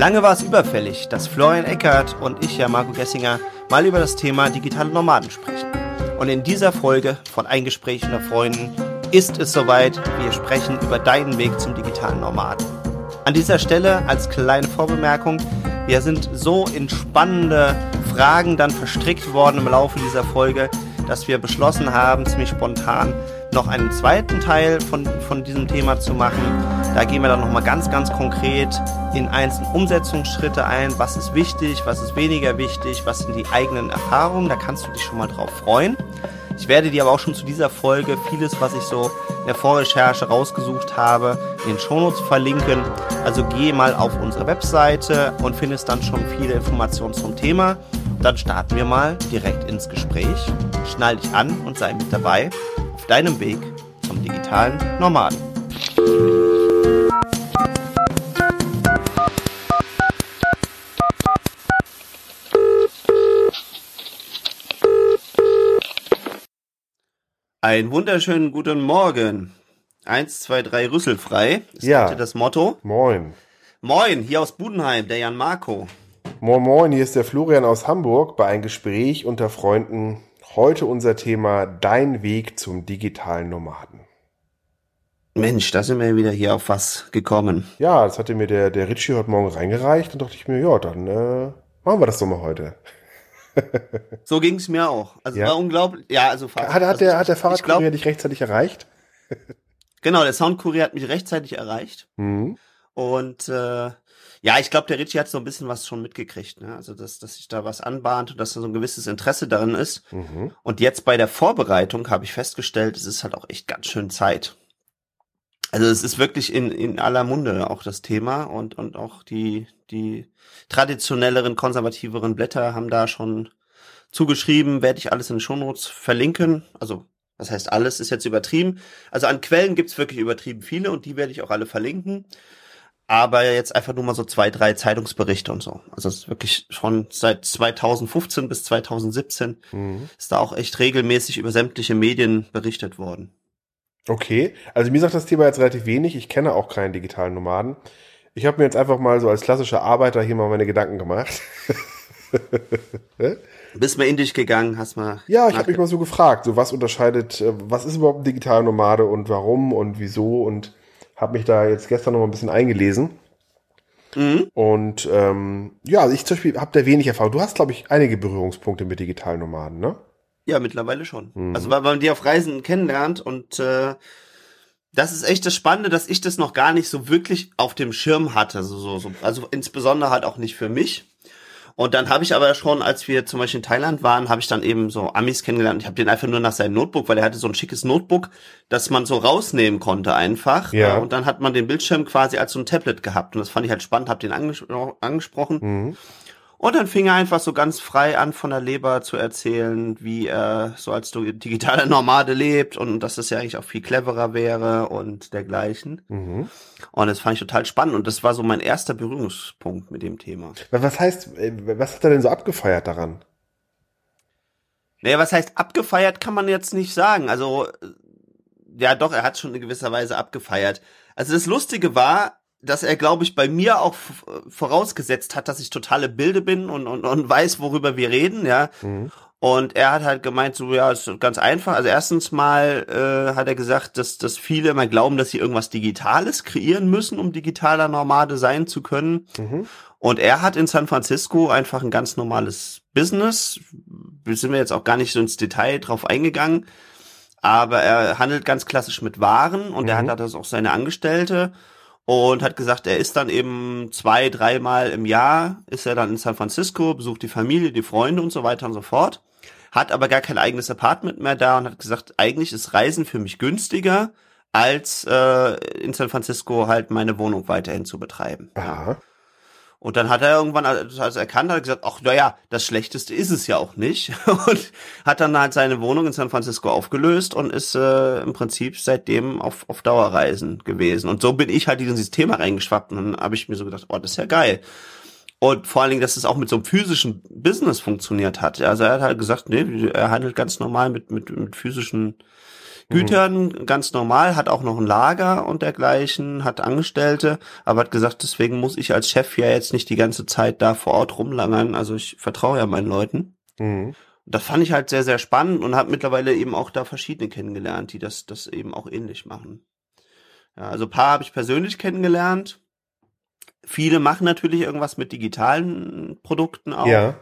Lange war es überfällig, dass Florian Eckert und ich, ja Marco Gessinger, mal über das Thema digitale Nomaden sprechen. Und in dieser Folge von Ein Gespräch unter Freunden ist es soweit, wir sprechen über deinen Weg zum digitalen Nomaden. An dieser Stelle als kleine Vorbemerkung, wir sind so in spannende Fragen dann verstrickt worden im Laufe dieser Folge, dass wir beschlossen haben, ziemlich spontan, noch einen zweiten Teil von, von diesem Thema zu machen. Da gehen wir dann nochmal ganz, ganz konkret in einzelne Umsetzungsschritte ein. Was ist wichtig, was ist weniger wichtig, was sind die eigenen Erfahrungen. Da kannst du dich schon mal drauf freuen. Ich werde dir aber auch schon zu dieser Folge vieles, was ich so in der Vorrecherche rausgesucht habe, in den Shownotes verlinken. Also geh mal auf unsere Webseite und findest dann schon viele Informationen zum Thema. Dann starten wir mal direkt ins Gespräch. Schnall dich an und sei mit dabei deinem Weg zum digitalen Nomaden. Ein wunderschönen guten Morgen. Eins, zwei, drei, rüsselfrei ist Ja. das Motto. Moin. Moin, hier aus Budenheim, der Jan Marco. Moin Moin, hier ist der Florian aus Hamburg bei ein Gespräch unter Freunden. Heute unser Thema Dein Weg zum digitalen Nomaden. Mensch, da sind wir wieder hier auf was gekommen. Ja, das hatte mir der, der Ritchie heute Morgen reingereicht und dachte ich mir, ja, dann äh, machen wir das doch mal heute. So ging's mir auch. Also Ja. war unglaublich. Ja, also Hat, hat, also der, hat der Fahrradkurier glaub, dich rechtzeitig erreicht? Genau, der Soundkurier hat mich rechtzeitig erreicht. Mhm. Und äh, ja, ich glaube, der Ritchie hat so ein bisschen was schon mitgekriegt. Ne? Also, dass, dass sich da was anbahnt und dass da so ein gewisses Interesse darin ist. Mhm. Und jetzt bei der Vorbereitung habe ich festgestellt, es ist halt auch echt ganz schön Zeit. Also es ist wirklich in, in aller Munde auch das Thema und, und auch die, die traditionelleren, konservativeren Blätter haben da schon zugeschrieben, werde ich alles in den Shownotes verlinken. Also das heißt, alles ist jetzt übertrieben. Also an Quellen gibt's wirklich übertrieben viele und die werde ich auch alle verlinken. Aber jetzt einfach nur mal so zwei, drei Zeitungsberichte und so. Also es ist wirklich schon seit 2015 bis 2017 Mhm. ist da auch echt regelmäßig über sämtliche Medien berichtet worden. Okay, also mir sagt das Thema jetzt relativ wenig. Ich kenne auch keinen digitalen Nomaden. Ich habe mir jetzt einfach mal so als klassischer Arbeiter hier mal meine Gedanken gemacht. Bist mal in dich gegangen, hast mal. Ja, ich habe mich mal so gefragt, so was unterscheidet, äh, was ist überhaupt ein digitaler Nomade und warum und wieso und habe mich da jetzt gestern noch mal ein bisschen eingelesen. Mhm. Und ähm, ja, also ich zum Beispiel habe da wenig Erfahrung. Du hast, glaube ich, einige Berührungspunkte mit digitalen Nomaden, ne? Ja, mittlerweile schon. Mhm. Also weil man die auf Reisen kennenlernt und äh, das ist echt das Spannende, dass ich das noch gar nicht so wirklich auf dem Schirm hatte. So, so, so. Also insbesondere halt auch nicht für mich. Und dann habe ich aber schon, als wir zum Beispiel in Thailand waren, habe ich dann eben so Amis kennengelernt. Ich habe den einfach nur nach seinem Notebook, weil er hatte so ein schickes Notebook, das man so rausnehmen konnte einfach. Ja. Und dann hat man den Bildschirm quasi als so ein Tablet gehabt. Und das fand ich halt spannend, habe den anges angesprochen. Mhm. Und dann fing er einfach so ganz frei an, von der Leber zu erzählen, wie er so als digitaler Nomade lebt und dass das ja eigentlich auch viel cleverer wäre und dergleichen. Mhm. Und das fand ich total spannend und das war so mein erster Berührungspunkt mit dem Thema. Was heißt, äh, was hat er denn so abgefeiert daran? Naja, was heißt abgefeiert, kann man jetzt nicht sagen. Also, äh, ja doch, er hat schon in gewisser Weise abgefeiert. Also das Lustige war, dass er, glaube ich, bei mir auch vorausgesetzt hat, dass ich totale Bilde bin und, und, und weiß, worüber wir reden, ja. Mhm. Und er hat halt gemeint, so ja, ist ganz einfach. Also erstens mal äh, hat er gesagt, dass, dass viele immer glauben, dass sie irgendwas Digitales kreieren müssen, um digitaler Nomade sein zu können. Mhm. Und er hat in San Francisco einfach ein ganz normales Business. Wir sind wir jetzt auch gar nicht so ins Detail drauf eingegangen. Aber er handelt ganz klassisch mit Waren und er Mhm. hat da das auch seine Angestellte und hat gesagt, er ist dann eben zwei, dreimal im Jahr ist er dann in San Francisco, besucht die Familie, die Freunde und so weiter und so fort. Hat aber gar kein eigenes Apartment mehr da und hat gesagt, eigentlich ist Reisen für mich günstiger, als äh, in San Francisco halt meine Wohnung weiterhin zu betreiben. Aha. Und dann hat er irgendwann als erkannt, hat gesagt, ach naja, das Schlechteste ist es ja auch nicht. Und hat dann halt seine Wohnung in San Francisco aufgelöst und ist äh, im Prinzip seitdem auf, auf Dauerreisen gewesen. Und so bin ich halt in dieses Thema reingeschwappt und dann habe ich mir so gedacht, oh, das ist ja geil. Und vor allen Dingen, dass es auch mit so einem physischen Business funktioniert hat. Also er hat halt gesagt, nee, er handelt ganz normal mit, mit, mit physischen Gütern mhm. ganz normal, hat auch noch ein Lager und dergleichen, hat Angestellte, aber hat gesagt, deswegen muss ich als Chef ja jetzt nicht die ganze Zeit da vor Ort rumlangern. Also ich vertraue ja meinen Leuten. Mhm. Das fand ich halt sehr, sehr spannend und habe mittlerweile eben auch da verschiedene kennengelernt, die das, das eben auch ähnlich machen. Ja, also paar habe ich persönlich kennengelernt. Viele machen natürlich irgendwas mit digitalen Produkten auch. Ja.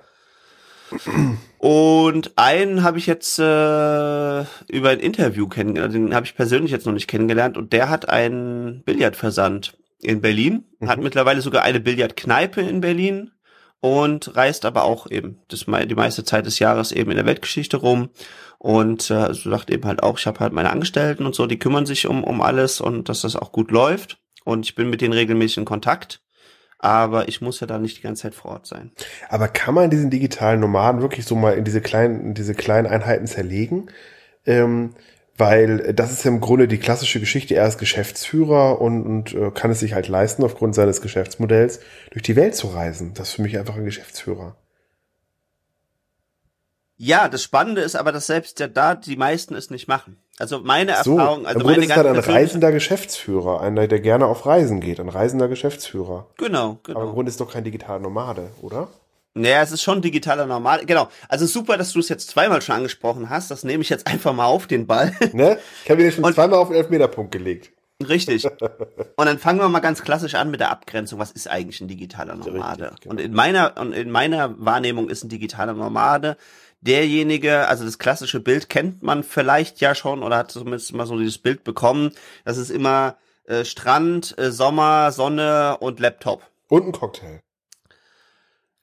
Und einen habe ich jetzt äh, über ein Interview kennengelernt, den habe ich persönlich jetzt noch nicht kennengelernt und der hat einen Billardversand in Berlin, mhm. hat mittlerweile sogar eine Billardkneipe in Berlin und reist aber auch eben das, die meiste Zeit des Jahres eben in der Weltgeschichte rum und äh, so sagt eben halt auch, ich habe halt meine Angestellten und so, die kümmern sich um, um alles und dass das auch gut läuft und ich bin mit denen regelmäßig in Kontakt aber ich muss ja da nicht die ganze Zeit vor Ort sein. Aber kann man diesen digitalen Nomaden wirklich so mal in diese kleinen, in diese kleinen Einheiten zerlegen? Ähm, weil das ist ja im Grunde die klassische Geschichte. Er ist Geschäftsführer und, und äh, kann es sich halt leisten, aufgrund seines Geschäftsmodells durch die Welt zu reisen. Das ist für mich einfach ein Geschäftsführer. Ja, das Spannende ist aber, dass selbst ja da die meisten es nicht machen. Also meine so, Erfahrung, also meine ist halt ein reisender Geschäftsführer, einer, der gerne auf Reisen geht, ein reisender Geschäftsführer. Genau, genau. Aber im Grunde ist doch kein digitaler Nomade, oder? Naja, es ist schon digitaler Nomade. Genau. Also super, dass du es jetzt zweimal schon angesprochen hast. Das nehme ich jetzt einfach mal auf den Ball. Ne? Ich habe dir schon Und, zweimal auf den Elfmeterpunkt gelegt. Richtig. Und dann fangen wir mal ganz klassisch an mit der Abgrenzung. Was ist eigentlich ein digitaler Nomade? Richtig, genau. Und in meiner, und in meiner Wahrnehmung ist ein digitaler Nomade derjenige, also das klassische Bild kennt man vielleicht ja schon oder hat zumindest mal so dieses Bild bekommen. Das ist immer äh, Strand, äh, Sommer, Sonne und Laptop. Und ein Cocktail.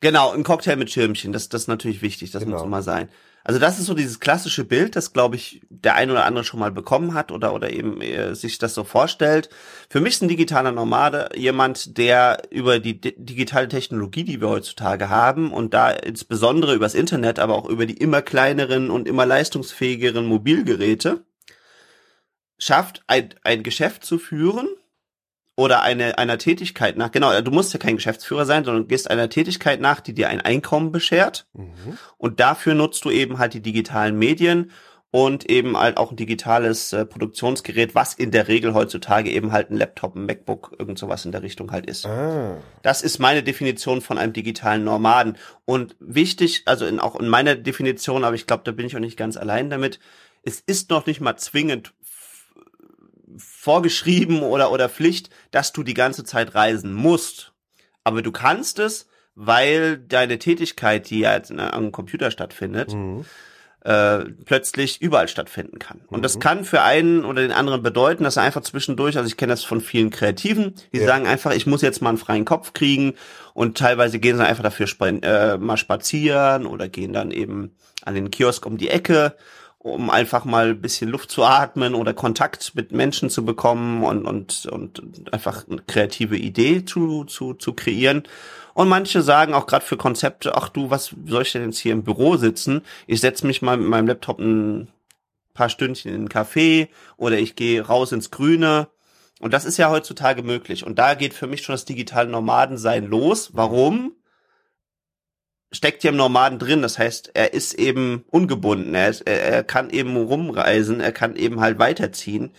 Genau, ein Cocktail mit Schirmchen. Das, das ist natürlich wichtig. Das genau. muss immer sein. Also das ist so dieses klassische Bild, das glaube ich der ein oder andere schon mal bekommen hat oder oder eben äh, sich das so vorstellt. Für mich ist ein digitaler Nomade jemand, der über die digitale Technologie, die wir heutzutage haben und da insbesondere übers Internet, aber auch über die immer kleineren und immer leistungsfähigeren Mobilgeräte schafft, ein, ein Geschäft zu führen oder eine, einer Tätigkeit nach, genau, du musst ja kein Geschäftsführer sein, sondern gehst einer Tätigkeit nach, die dir ein Einkommen beschert. Mhm. Und dafür nutzt du eben halt die digitalen Medien und eben halt auch ein digitales äh, Produktionsgerät, was in der Regel heutzutage eben halt ein Laptop, ein MacBook, irgend sowas in der Richtung halt ist. Ah. Das ist meine Definition von einem digitalen Nomaden. Und wichtig, also in, auch in meiner Definition, aber ich glaube, da bin ich auch nicht ganz allein damit, es ist noch nicht mal zwingend vorgeschrieben oder, oder Pflicht, dass du die ganze Zeit reisen musst. Aber du kannst es, weil deine Tätigkeit, die ja jetzt am Computer stattfindet, mhm. äh, plötzlich überall stattfinden kann. Und mhm. das kann für einen oder den anderen bedeuten, dass er einfach zwischendurch, also ich kenne das von vielen Kreativen, die ja. sagen einfach, ich muss jetzt mal einen freien Kopf kriegen und teilweise gehen sie einfach dafür äh, mal spazieren oder gehen dann eben an den Kiosk um die Ecke um einfach mal ein bisschen Luft zu atmen oder Kontakt mit Menschen zu bekommen und, und, und einfach eine kreative Idee zu, zu, zu kreieren. Und manche sagen auch gerade für Konzepte, ach du, was soll ich denn jetzt hier im Büro sitzen? Ich setze mich mal mit meinem Laptop ein paar Stündchen in einen Café oder ich gehe raus ins Grüne. Und das ist ja heutzutage möglich. Und da geht für mich schon das digitale Nomadensein los. Warum? Steckt ja im Nomaden drin. Das heißt, er ist eben ungebunden. Er, ist, er, er kann eben rumreisen. Er kann eben halt weiterziehen.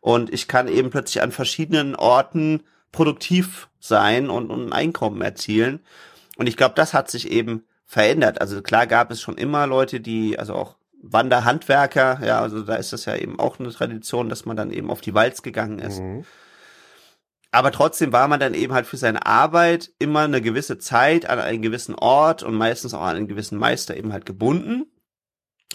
Und ich kann eben plötzlich an verschiedenen Orten produktiv sein und, und ein Einkommen erzielen. Und ich glaube, das hat sich eben verändert. Also klar gab es schon immer Leute, die, also auch Wanderhandwerker, ja, also da ist das ja eben auch eine Tradition, dass man dann eben auf die Walz gegangen ist. Mhm. Aber trotzdem war man dann eben halt für seine Arbeit immer eine gewisse Zeit an einen gewissen Ort und meistens auch an einen gewissen Meister eben halt gebunden.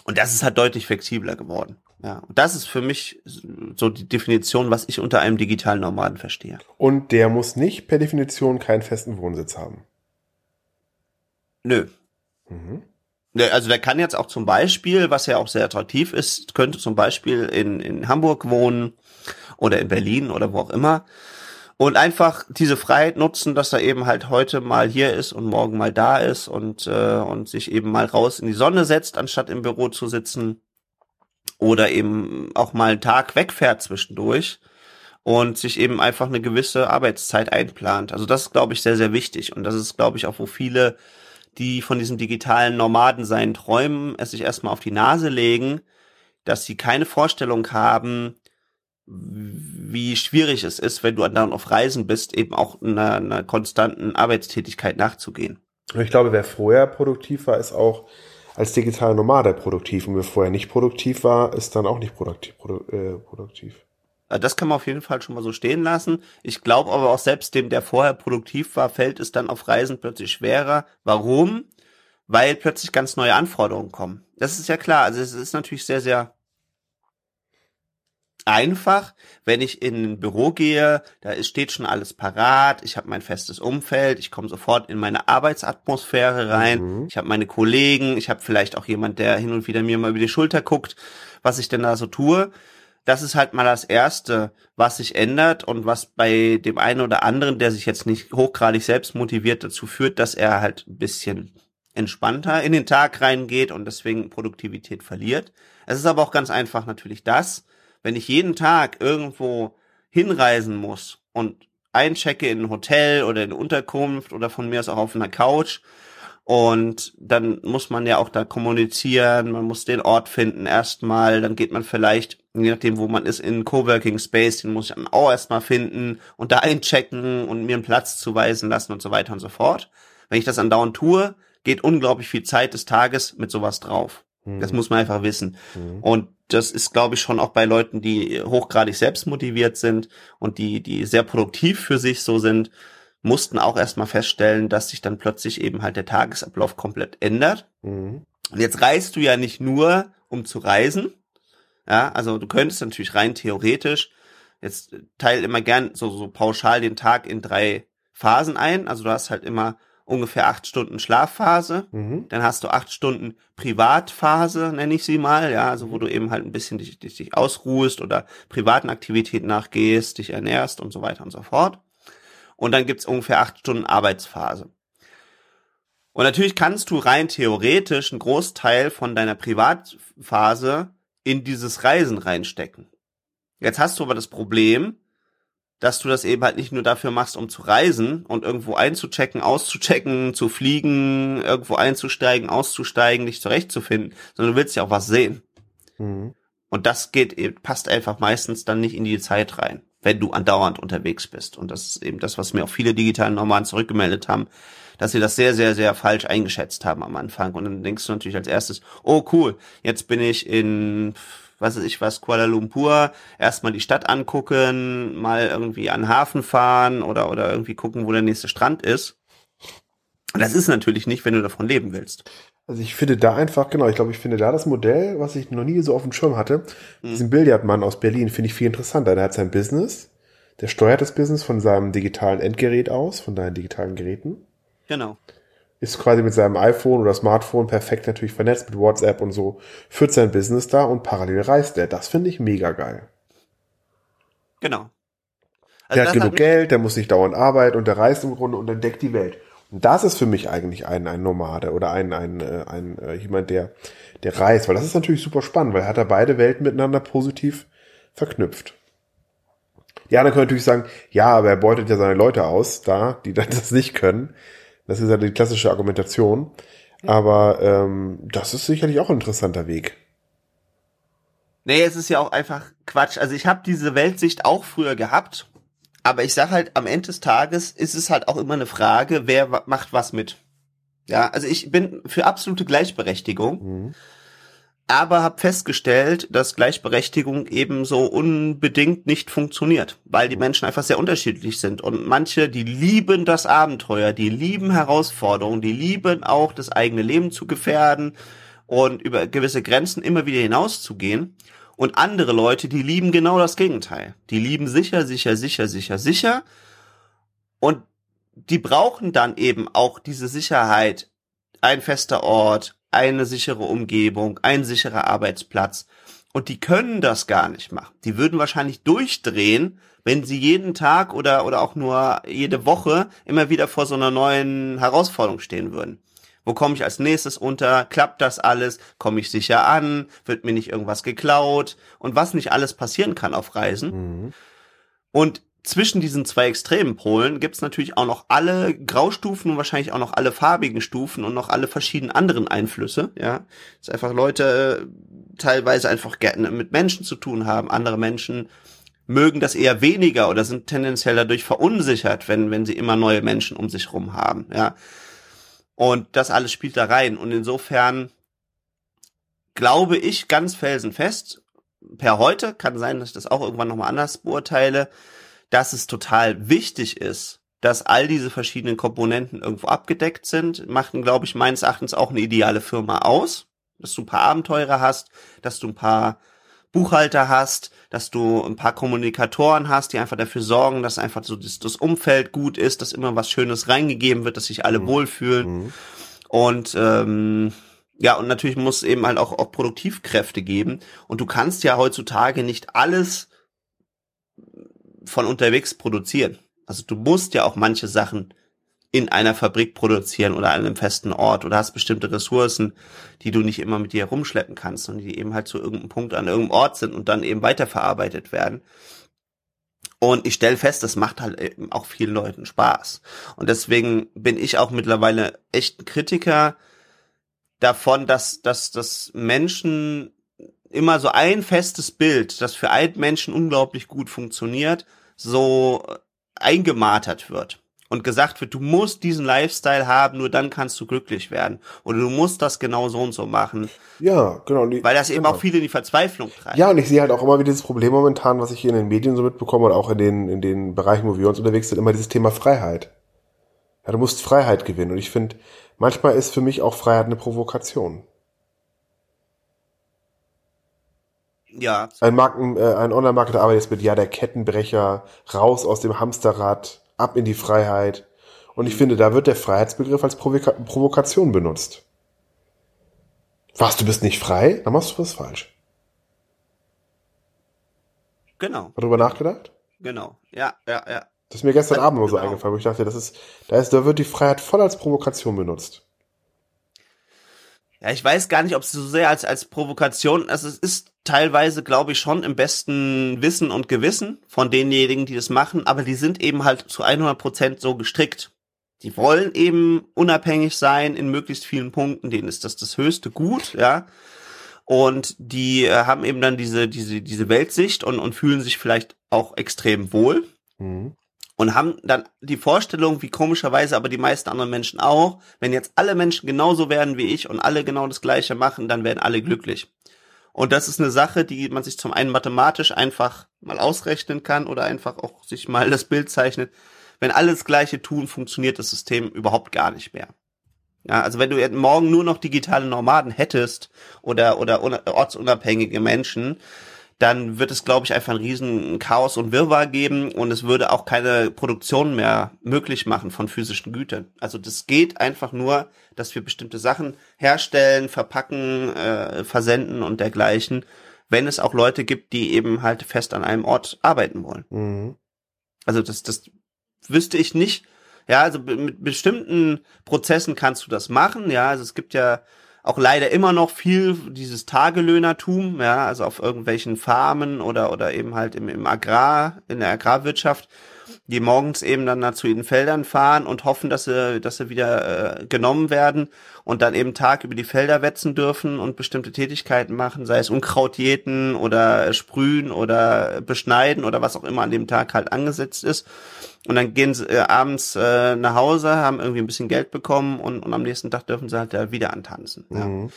Und das ist halt deutlich flexibler geworden. Ja, und das ist für mich so die Definition, was ich unter einem digitalen Nomaden verstehe. Und der muss nicht per Definition keinen festen Wohnsitz haben. Nö. Mhm. Also der kann jetzt auch zum Beispiel, was ja auch sehr attraktiv ist, könnte zum Beispiel in, in Hamburg wohnen oder in Berlin oder wo auch immer und einfach diese Freiheit nutzen, dass er eben halt heute mal hier ist und morgen mal da ist und äh, und sich eben mal raus in die Sonne setzt, anstatt im Büro zu sitzen oder eben auch mal einen Tag wegfährt zwischendurch und sich eben einfach eine gewisse Arbeitszeit einplant. Also das ist, glaube ich, sehr, sehr wichtig. Und das ist, glaube ich, auch, wo viele, die von diesem digitalen Nomadensein träumen, es sich erstmal auf die Nase legen, dass sie keine Vorstellung haben, wie schwierig es ist, wenn du dann auf Reisen bist, eben auch einer, einer konstanten Arbeitstätigkeit nachzugehen. Ich glaube, wer vorher produktiv war, ist auch als digitaler Nomade produktiv. Und wer vorher nicht produktiv war, ist dann auch nicht produktiv. Produ äh, produktiv. Das kann man auf jeden Fall schon mal so stehen lassen. Ich glaube aber auch selbst dem, der vorher produktiv war, fällt es dann auf Reisen plötzlich schwerer. Warum? Weil plötzlich ganz neue Anforderungen kommen. Das ist ja klar. Also es ist natürlich sehr, sehr einfach, wenn ich in ein Büro gehe, da ist, steht schon alles parat, ich habe mein festes Umfeld, ich komme sofort in meine Arbeitsatmosphäre rein, mhm. ich habe meine Kollegen, ich habe vielleicht auch jemand, der hin und wieder mir mal über die Schulter guckt, was ich denn da so tue. Das ist halt mal das Erste, was sich ändert und was bei dem einen oder anderen, der sich jetzt nicht hochgradig selbst motiviert, dazu führt, dass er halt ein bisschen entspannter in den Tag reingeht und deswegen Produktivität verliert. Es ist aber auch ganz einfach natürlich das, wenn ich jeden Tag irgendwo hinreisen muss und einchecke in ein Hotel oder in eine Unterkunft oder von mir aus auch auf einer Couch und dann muss man ja auch da kommunizieren, man muss den Ort finden erstmal, dann geht man vielleicht, je nachdem wo man ist, in einen Coworking Space, den muss ich dann auch erstmal finden und da einchecken und mir einen Platz zuweisen lassen und so weiter und so fort. Wenn ich das andauernd tue, geht unglaublich viel Zeit des Tages mit sowas drauf. Das mhm. muss man einfach wissen. Mhm. Und das ist, glaube ich, schon auch bei Leuten, die hochgradig selbstmotiviert sind und die, die sehr produktiv für sich so sind, mussten auch erstmal feststellen, dass sich dann plötzlich eben halt der Tagesablauf komplett ändert. Mhm. Und jetzt reist du ja nicht nur, um zu reisen. Ja, also du könntest natürlich rein theoretisch, jetzt teil immer gern so, so pauschal den Tag in drei Phasen ein. Also du hast halt immer ungefähr acht Stunden Schlafphase, mhm. dann hast du acht Stunden Privatphase, nenne ich sie mal, ja, also wo du eben halt ein bisschen dich, dich, dich ausruhst oder privaten Aktivitäten nachgehst, dich ernährst und so weiter und so fort. Und dann gibt's ungefähr acht Stunden Arbeitsphase. Und natürlich kannst du rein theoretisch einen Großteil von deiner Privatphase in dieses Reisen reinstecken. Jetzt hast du aber das Problem, dass du das eben halt nicht nur dafür machst, um zu reisen und irgendwo einzuchecken, auszuchecken, zu fliegen, irgendwo einzusteigen, auszusteigen, dich zurechtzufinden, sondern du willst ja auch was sehen. Mhm. Und das geht, passt einfach meistens dann nicht in die Zeit rein, wenn du andauernd unterwegs bist. Und das ist eben das, was mir auch viele digitalen Nomaden zurückgemeldet haben, dass sie das sehr, sehr, sehr falsch eingeschätzt haben am Anfang. Und dann denkst du natürlich als erstes, oh cool, jetzt bin ich in was weiß ich was, Kuala Lumpur, erstmal die Stadt angucken, mal irgendwie an den Hafen fahren oder, oder irgendwie gucken, wo der nächste Strand ist. Das ist natürlich nicht, wenn du davon leben willst. Also ich finde da einfach, genau, ich glaube, ich finde da das Modell, was ich noch nie so auf dem Schirm hatte, mhm. diesen Billardmann aus Berlin, finde ich viel interessanter. Der hat sein Business, der steuert das Business von seinem digitalen Endgerät aus, von deinen digitalen Geräten. Genau ist quasi mit seinem iPhone oder Smartphone perfekt natürlich vernetzt mit WhatsApp und so, führt sein Business da und parallel reist er. Das finde ich mega geil. Genau. Also der hat genug hat Geld, der muss nicht dauernd arbeiten und der reist im Grunde und entdeckt die Welt. Und das ist für mich eigentlich ein, ein Nomade oder ein, ein, äh, ein, ein äh, jemand, der, der reist, weil das ist natürlich super spannend, weil er hat da beide Welten miteinander positiv verknüpft. Die anderen können natürlich sagen, ja, aber er beutet ja seine Leute aus, da, die dann das nicht können. Das ist ja die klassische Argumentation. Aber ähm, das ist sicherlich auch ein interessanter Weg. Nee, es ist ja auch einfach Quatsch. Also ich habe diese Weltsicht auch früher gehabt, aber ich sag halt, am Ende des Tages ist es halt auch immer eine Frage, wer macht was mit. Ja, also ich bin für absolute Gleichberechtigung. Mhm aber habe festgestellt, dass Gleichberechtigung eben so unbedingt nicht funktioniert, weil die Menschen einfach sehr unterschiedlich sind. Und manche, die lieben das Abenteuer, die lieben Herausforderungen, die lieben auch das eigene Leben zu gefährden und über gewisse Grenzen immer wieder hinauszugehen. Und andere Leute, die lieben genau das Gegenteil. Die lieben sicher, sicher, sicher, sicher, sicher. Und die brauchen dann eben auch diese Sicherheit, ein fester Ort, eine sichere Umgebung, ein sicherer Arbeitsplatz. Und die können das gar nicht machen. Die würden wahrscheinlich durchdrehen, wenn sie jeden Tag oder, oder auch nur jede Woche immer wieder vor so einer neuen Herausforderung stehen würden. Wo komme ich als nächstes unter? Klappt das alles? Komme ich sicher an? Wird mir nicht irgendwas geklaut? Und was nicht alles passieren kann auf Reisen. Mhm. Und zwischen diesen zwei extremen Polen gibt's natürlich auch noch alle Graustufen und wahrscheinlich auch noch alle farbigen Stufen und noch alle verschiedenen anderen Einflüsse, ja. Dass einfach Leute äh, teilweise einfach gerne mit Menschen zu tun haben, andere Menschen mögen das eher weniger oder sind tendenziell dadurch verunsichert, wenn, wenn sie immer neue Menschen um sich rum haben, ja. Und das alles spielt da rein. Und insofern glaube ich ganz felsenfest, per heute, kann sein, dass ich das auch irgendwann nochmal anders beurteile, dass es total wichtig ist, dass all diese verschiedenen Komponenten irgendwo abgedeckt sind, machten, glaube ich, meines Erachtens auch eine ideale Firma aus, dass du ein paar Abenteurer hast, dass du ein paar Buchhalter hast, dass du ein paar Kommunikatoren hast, die einfach dafür sorgen, dass einfach so das, das Umfeld gut ist, dass immer was Schönes reingegeben wird, dass sich alle mhm. wohlfühlen. Mhm. Und ähm, ja, und natürlich muss es eben halt auch, auch Produktivkräfte geben. Und du kannst ja heutzutage nicht alles von unterwegs produzieren. Also du musst ja auch manche Sachen in einer Fabrik produzieren oder an einem festen Ort oder hast bestimmte Ressourcen, die du nicht immer mit dir herumschleppen kannst und die eben halt zu irgendeinem Punkt an irgendeinem Ort sind und dann eben weiterverarbeitet werden. Und ich stelle fest, das macht halt eben auch vielen Leuten Spaß. Und deswegen bin ich auch mittlerweile echt ein Kritiker davon, dass, dass, dass Menschen immer so ein festes Bild, das für einen Menschen unglaublich gut funktioniert, so eingemartert wird und gesagt wird, du musst diesen Lifestyle haben, nur dann kannst du glücklich werden. Oder du musst das genau so und so machen. Ja, genau. Weil das eben genau. auch viele in die Verzweiflung treibt. Ja, und ich sehe halt auch immer wieder dieses Problem momentan, was ich hier in den Medien so mitbekomme und auch in den, in den Bereichen, wo wir uns unterwegs sind, immer dieses Thema Freiheit. Ja, du musst Freiheit gewinnen. Und ich finde, manchmal ist für mich auch Freiheit eine Provokation. Ja. Ein, Marken, äh, ein Online-Marketer arbeitet jetzt mit, ja, der Kettenbrecher, raus aus dem Hamsterrad, ab in die Freiheit. Und ich finde, da wird der Freiheitsbegriff als Provoka Provokation benutzt. Was, du bist nicht frei? Dann machst du was falsch. Genau. Darüber nachgedacht? Genau. Ja, ja, ja. Das ist mir gestern Abend nur so genau. eingefallen, wo ich dachte, das ist, da ist, da wird die Freiheit voll als Provokation benutzt. Ja, ich weiß gar nicht, ob es so sehr als, als Provokation, also es ist teilweise, glaube ich, schon im besten Wissen und Gewissen von denjenigen, die das machen, aber die sind eben halt zu 100 Prozent so gestrickt. Die wollen eben unabhängig sein in möglichst vielen Punkten, denen ist das das höchste Gut, ja. Und die äh, haben eben dann diese, diese, diese Weltsicht und, und fühlen sich vielleicht auch extrem wohl. Mhm und haben dann die Vorstellung, wie komischerweise aber die meisten anderen Menschen auch, wenn jetzt alle Menschen genauso werden wie ich und alle genau das Gleiche machen, dann werden alle glücklich. Und das ist eine Sache, die man sich zum einen mathematisch einfach mal ausrechnen kann oder einfach auch sich mal das Bild zeichnet. Wenn alle das Gleiche tun, funktioniert das System überhaupt gar nicht mehr. Ja, also wenn du morgen nur noch digitale Nomaden hättest oder, oder ortsunabhängige Menschen, dann wird es, glaube ich, einfach ein riesen Chaos und Wirrwarr geben und es würde auch keine Produktion mehr möglich machen von physischen Gütern. Also das geht einfach nur, dass wir bestimmte Sachen herstellen, verpacken, äh, versenden und dergleichen, wenn es auch Leute gibt, die eben halt fest an einem Ort arbeiten wollen. Mhm. Also das, das wüsste ich nicht. Ja, also mit bestimmten Prozessen kannst du das machen. Ja, also es gibt ja auch leider immer noch viel dieses Tagelöhnertum, ja, also auf irgendwelchen Farmen oder, oder eben halt im, im Agrar, in der Agrarwirtschaft, die morgens eben dann dazu in den Feldern fahren und hoffen, dass sie, dass sie wieder äh, genommen werden und dann eben Tag über die Felder wetzen dürfen und bestimmte Tätigkeiten machen, sei es Unkraut jäten oder sprühen oder beschneiden oder was auch immer an dem Tag halt angesetzt ist. Und dann gehen sie äh, abends äh, nach Hause, haben irgendwie ein bisschen Geld bekommen und, und am nächsten Tag dürfen sie halt da wieder antanzen. Ja. Mhm.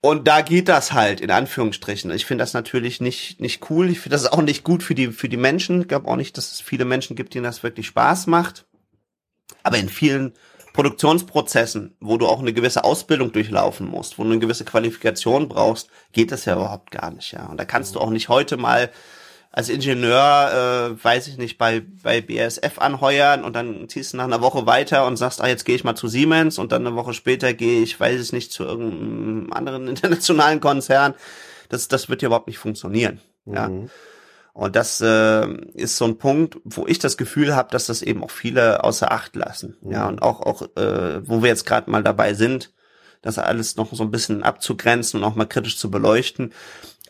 Und da geht das halt, in Anführungsstrichen. Ich finde das natürlich nicht, nicht cool. Ich finde das auch nicht gut für die, für die Menschen. Ich glaube auch nicht, dass es viele Menschen gibt, denen das wirklich Spaß macht. Aber in vielen Produktionsprozessen, wo du auch eine gewisse Ausbildung durchlaufen musst, wo du eine gewisse Qualifikation brauchst, geht das ja überhaupt gar nicht, ja. Und da kannst du auch nicht heute mal als Ingenieur, äh, weiß ich nicht, bei, bei BASF anheuern und dann ziehst du nach einer Woche weiter und sagst, ah, jetzt gehe ich mal zu Siemens und dann eine Woche später gehe ich, weiß ich nicht, zu irgendeinem anderen internationalen Konzern. Das, das wird ja überhaupt nicht funktionieren. Mhm. Ja. Und das äh, ist so ein Punkt, wo ich das Gefühl habe, dass das eben auch viele außer Acht lassen. Mhm. Ja, und auch, auch äh, wo wir jetzt gerade mal dabei sind, das alles noch so ein bisschen abzugrenzen und auch mal kritisch zu beleuchten,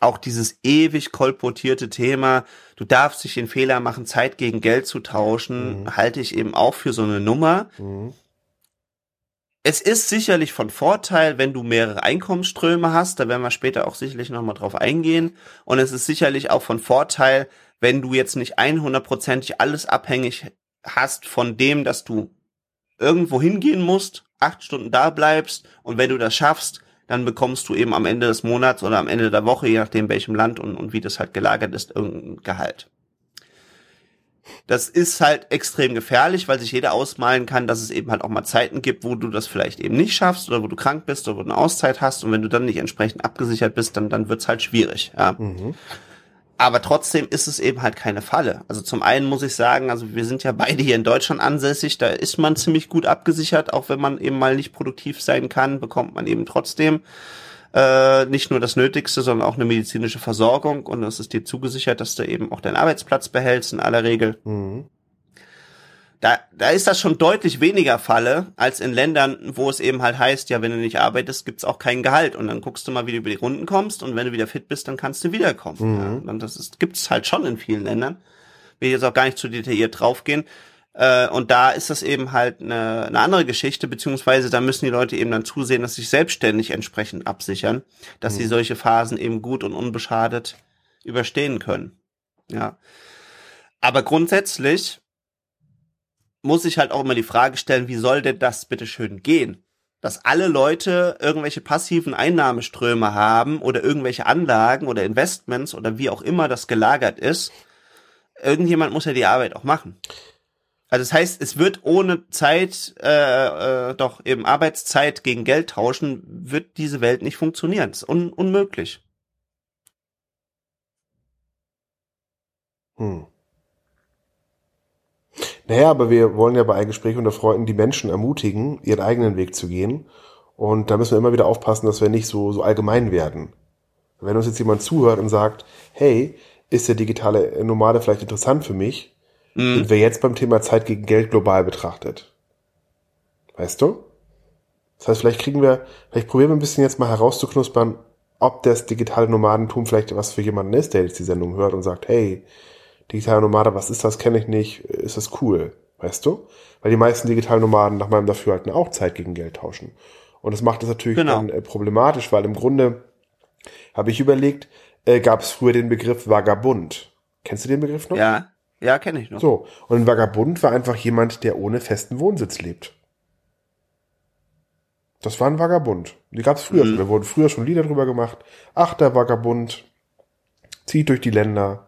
auch dieses ewig kolportierte Thema, du darfst dich den Fehler machen, Zeit gegen Geld zu tauschen, mhm. halte ich eben auch für so eine Nummer. Mhm. Es ist sicherlich von Vorteil, wenn du mehrere Einkommensströme hast, da werden wir später auch sicherlich nochmal drauf eingehen. Und es ist sicherlich auch von Vorteil, wenn du jetzt nicht 100%ig alles abhängig hast von dem, dass du irgendwo hingehen musst, acht Stunden da bleibst und wenn du das schaffst, dann bekommst du eben am Ende des Monats oder am Ende der Woche, je nachdem welchem Land und, und wie das halt gelagert ist, irgendein Gehalt. Das ist halt extrem gefährlich, weil sich jeder ausmalen kann, dass es eben halt auch mal Zeiten gibt, wo du das vielleicht eben nicht schaffst oder wo du krank bist oder wo du eine Auszeit hast und wenn du dann nicht entsprechend abgesichert bist, dann, dann wird's halt schwierig. Ja. Mhm. Aber trotzdem ist es eben halt keine Falle. Also zum einen muss ich sagen, also wir sind ja beide hier in Deutschland ansässig, da ist man ziemlich gut abgesichert, auch wenn man eben mal nicht produktiv sein kann, bekommt man eben trotzdem äh, nicht nur das Nötigste, sondern auch eine medizinische Versorgung und es ist dir zugesichert, dass du eben auch deinen Arbeitsplatz behältst in aller Regel. Mhm da, da ist das schon deutlich weniger Falle als in Ländern, wo es eben halt heißt, ja, wenn du nicht arbeitest, gibt's auch kein Gehalt. Und dann guckst du mal, wie du über die Runden kommst und wenn du wieder fit bist, dann kannst du wiederkommen. Mhm. Ja, und das ist, gibt's halt schon in vielen Ländern. Will jetzt auch gar nicht zu detailliert draufgehen. Äh, und da ist das eben halt eine, eine andere Geschichte, beziehungsweise da müssen die Leute eben dann zusehen, dass sie sich selbstständig entsprechend absichern, dass mhm. sie solche Phasen eben gut und unbeschadet überstehen können. Ja. Aber grundsätzlich muss ich halt auch immer die Frage stellen, wie soll denn das bitte schön gehen? Dass alle Leute irgendwelche passiven Einnahmeströme haben oder irgendwelche Anlagen oder Investments oder wie auch immer das gelagert ist. Irgendjemand muss ja die Arbeit auch machen. Also das heißt, es wird ohne Zeit, äh, äh, doch eben Arbeitszeit gegen Geld tauschen, wird diese Welt nicht funktionieren. Das ist un unmöglich. Hm. Naja, aber wir wollen ja bei einem Gespräch unter Freunden die Menschen ermutigen, ihren eigenen Weg zu gehen. Und da müssen wir immer wieder aufpassen, dass wir nicht so, so allgemein werden. Wenn uns jetzt jemand zuhört und sagt, hey, ist der digitale Nomade vielleicht interessant für mich, mhm. sind wir jetzt beim Thema Zeit gegen Geld global betrachtet. Weißt du? Das heißt, vielleicht kriegen wir, vielleicht probieren wir ein bisschen jetzt mal herauszuknuspern, ob das digitale Nomadentum vielleicht was für jemanden ist, der jetzt die Sendung hört und sagt, hey, digitale Nomade, was ist das, kenne ich nicht, ist das cool, weißt du? Weil die meisten digitalen Nomaden nach meinem Dafürhalten auch Zeit gegen Geld tauschen. Und das macht es natürlich genau. dann äh, problematisch, weil im Grunde habe ich überlegt, äh, gab es früher den Begriff Vagabund. Kennst du den Begriff noch? Ja, ja, kenne ich noch. So, und ein Vagabund war einfach jemand, der ohne festen Wohnsitz lebt. Das war ein Vagabund. Die gab es früher mhm. schon. Da wurden früher schon Lieder drüber gemacht. Ach, der Vagabund zieht durch die Länder,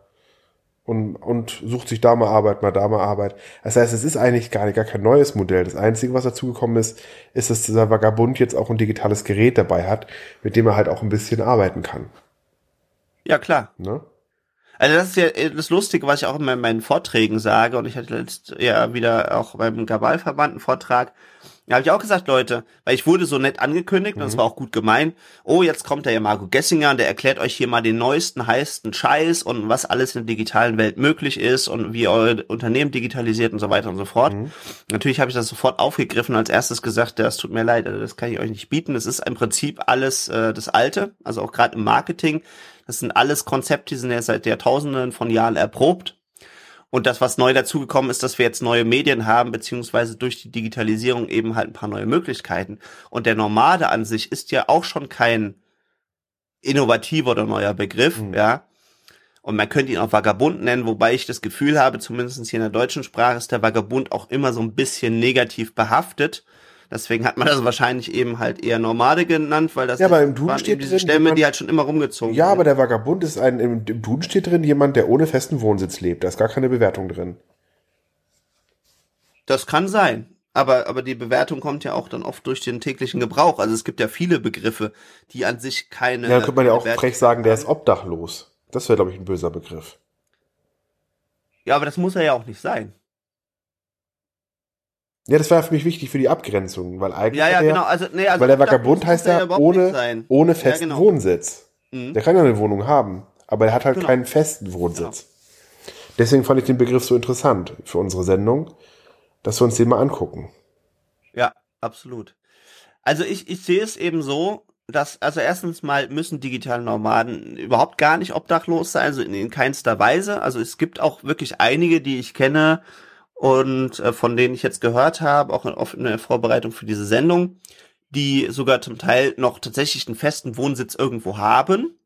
und, und sucht sich da mal Arbeit, mal da mal Arbeit. Das heißt, es ist eigentlich gar, nicht, gar kein neues Modell. Das Einzige, was dazugekommen ist, ist, dass dieser Vagabund jetzt auch ein digitales Gerät dabei hat, mit dem er halt auch ein bisschen arbeiten kann. Ja, klar. Ne? Also das ist ja das Lustige, was ich auch in meinen Vorträgen sage, und ich hatte letzt ja wieder auch beim Gabalverband einen Vortrag, ja, habe ich auch gesagt, Leute, weil ich wurde so nett angekündigt mhm. und es mhm. war auch gut gemeint. Oh, jetzt kommt der ja Marco Gessinger und der erklärt euch hier mal den neuesten, heißesten Scheiß und was alles in der digitalen Welt möglich ist und wie euer Unternehmen digitalisiert und so weiter und so fort. Mhm. Natürlich habe ich das sofort aufgegriffen und als erstes gesagt, das tut mir leid, also das kann ich euch nicht bieten. Das ist im Prinzip alles äh, das Alte, also auch gerade im Marketing. Das sind alles Konzepte, die sind ja seit Jahrtausenden von Jahren erprobt und das, was neu dazugekommen ist, dass wir jetzt neue Medien haben, beziehungsweise durch die Digitalisierung eben halt ein paar neue Möglichkeiten. Und der Nomade an sich ist ja auch schon kein innovativer oder neuer Begriff, mhm. ja. Und man könnte ihn auch Vagabund nennen, wobei ich das Gefühl habe, zumindest hier in der deutschen Sprache ist der Vagabund auch immer so ein bisschen negativ behaftet. Deswegen hat man das wahrscheinlich eben halt eher Nomade genannt, weil das ja, aber im Duden steht diese Stämme, jemand, die halt schon immer rumgezogen Ja, sind. aber der Vagabund ist ein, im, im Duden steht drin jemand, der ohne festen Wohnsitz lebt. Da ist gar keine Bewertung drin. Das kann sein. Aber, aber die Bewertung kommt ja auch dann oft durch den täglichen Gebrauch. Also es gibt ja viele Begriffe, die an sich keine. Ja, dann könnte man ja auch frech sagen, der ist obdachlos. Das wäre, glaube ich, ein böser Begriff. Ja, aber das muss er ja auch nicht sein. Ja, das war für mich wichtig für die Abgrenzung, weil eigentlich. Ja, ja, der, genau. Also, nee, also weil der Vagabund heißt ja ohne, ohne festen ja, genau. Wohnsitz. Mhm. Der kann ja eine Wohnung haben, aber er hat halt genau. keinen festen Wohnsitz. Genau. Deswegen fand ich den Begriff so interessant für unsere Sendung, dass wir uns den mal angucken. Ja, absolut. Also ich, ich sehe es eben so, dass, also erstens mal müssen digitale Nomaden überhaupt gar nicht obdachlos sein, also in, in keinster Weise. Also es gibt auch wirklich einige, die ich kenne und äh, von denen ich jetzt gehört habe, auch in, in der Vorbereitung für diese Sendung, die sogar zum Teil noch tatsächlich einen festen Wohnsitz irgendwo haben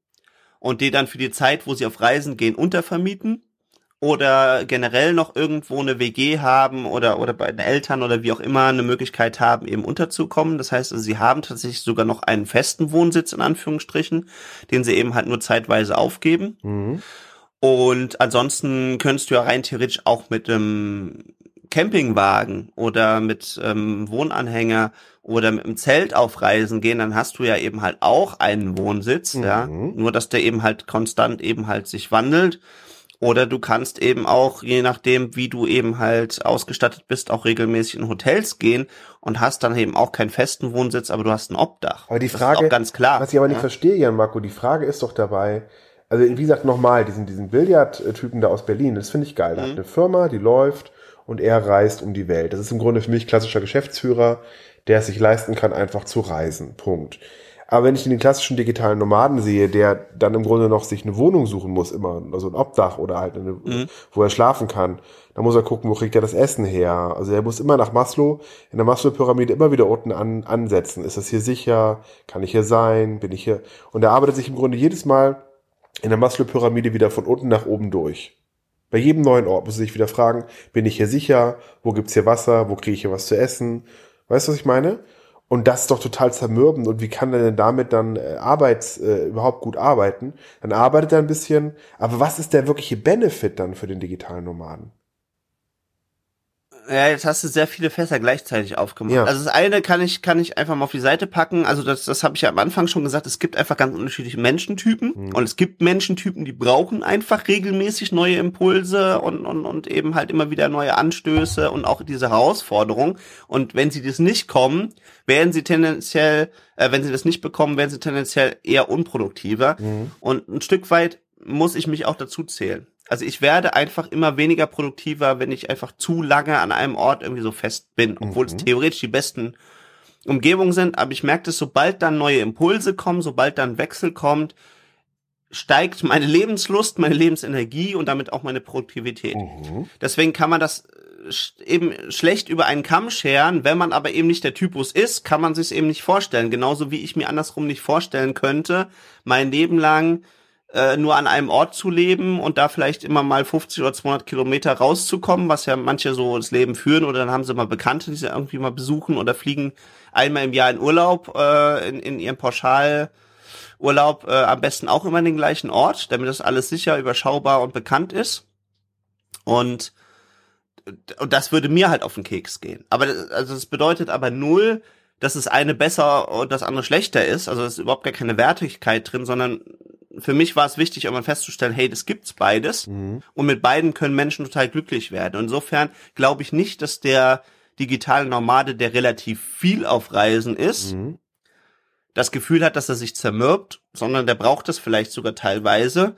und die dann für die Zeit, wo sie auf Reisen gehen, untervermieten oder generell noch irgendwo eine WG haben oder oder bei den Eltern oder wie auch immer eine Möglichkeit haben, eben unterzukommen. Das heißt, also sie haben tatsächlich sogar noch einen festen Wohnsitz in Anführungsstrichen, den sie eben halt nur zeitweise aufgeben. Mhm. Und ansonsten könntest du ja rein theoretisch auch mit einem Campingwagen oder mit ähm, Wohnanhänger oder mit einem Zelt auf Reisen gehen, dann hast du ja eben halt auch einen Wohnsitz, mhm. ja. Nur dass der eben halt konstant eben halt sich wandelt oder du kannst eben auch, je nachdem, wie du eben halt ausgestattet bist, auch regelmäßig in Hotels gehen und hast dann eben auch keinen festen Wohnsitz, aber du hast ein Obdach. Aber die Frage, ganz klar. Was ich aber nicht ja? verstehe, Jan Marco, die Frage ist doch dabei, also wie gesagt, nochmal, diesen, diesen Billard-Typen da aus Berlin, das finde ich geil. Der mhm. hat eine Firma, die läuft und er reist um die Welt. Das ist im Grunde für mich klassischer Geschäftsführer, der es sich leisten kann, einfach zu reisen. Punkt. Aber wenn ich den klassischen digitalen Nomaden sehe, der dann im Grunde noch sich eine Wohnung suchen muss, immer, also ein Obdach oder halt eine, mhm. wo er schlafen kann, dann muss er gucken, wo kriegt er das Essen her. Also er muss immer nach Maslow, in der Maslow-Pyramide immer wieder unten an, ansetzen. Ist das hier sicher? Kann ich hier sein? Bin ich hier? Und er arbeitet sich im Grunde jedes Mal in der Maslow-Pyramide wieder von unten nach oben durch. Bei jedem neuen Ort muss er sich wieder fragen, bin ich hier sicher? Wo gibt's hier Wasser? Wo kriege ich hier was zu essen? Weißt du, was ich meine? Und das ist doch total zermürbend. Und wie kann er denn damit dann äh, Arbeits, äh, überhaupt gut arbeiten? Dann arbeitet er ein bisschen. Aber was ist der wirkliche Benefit dann für den digitalen Nomaden? Ja, jetzt hast du sehr viele Fässer gleichzeitig aufgemacht. Ja. Also das eine kann ich kann ich einfach mal auf die Seite packen. Also das das habe ich ja am Anfang schon gesagt. Es gibt einfach ganz unterschiedliche Menschentypen mhm. und es gibt Menschentypen, die brauchen einfach regelmäßig neue Impulse und und und eben halt immer wieder neue Anstöße und auch diese Herausforderung. Und wenn sie das nicht kommen, werden sie tendenziell, äh, wenn sie das nicht bekommen, werden sie tendenziell eher unproduktiver. Mhm. Und ein Stück weit muss ich mich auch dazu zählen. Also ich werde einfach immer weniger produktiver, wenn ich einfach zu lange an einem Ort irgendwie so fest bin, obwohl mhm. es theoretisch die besten Umgebungen sind. Aber ich merke dass sobald dann neue Impulse kommen, sobald dann Wechsel kommt, steigt meine Lebenslust, meine Lebensenergie und damit auch meine Produktivität. Mhm. Deswegen kann man das äh, eben schlecht über einen Kamm scheren. Wenn man aber eben nicht der Typus ist, kann man sich eben nicht vorstellen. Genauso wie ich mir andersrum nicht vorstellen könnte, mein Leben lang äh, nur an einem Ort zu leben und da vielleicht immer mal 50 oder 200 Kilometer rauszukommen, was ja manche so das Leben führen oder dann haben sie mal Bekannte, die sie irgendwie mal besuchen oder fliegen einmal im Jahr in Urlaub äh, in, in ihrem Pauschalurlaub äh, am besten auch immer in den gleichen Ort, damit das alles sicher, überschaubar und bekannt ist. Und und das würde mir halt auf den Keks gehen. Aber also das bedeutet aber null, dass das eine besser und das andere schlechter ist. Also es ist überhaupt gar keine Wertigkeit drin, sondern für mich war es wichtig, irgendwann festzustellen, hey, das gibt's beides. Mhm. Und mit beiden können Menschen total glücklich werden. Und insofern glaube ich nicht, dass der digitale Nomade, der relativ viel auf Reisen ist, mhm. das Gefühl hat, dass er sich zermürbt, sondern der braucht das vielleicht sogar teilweise,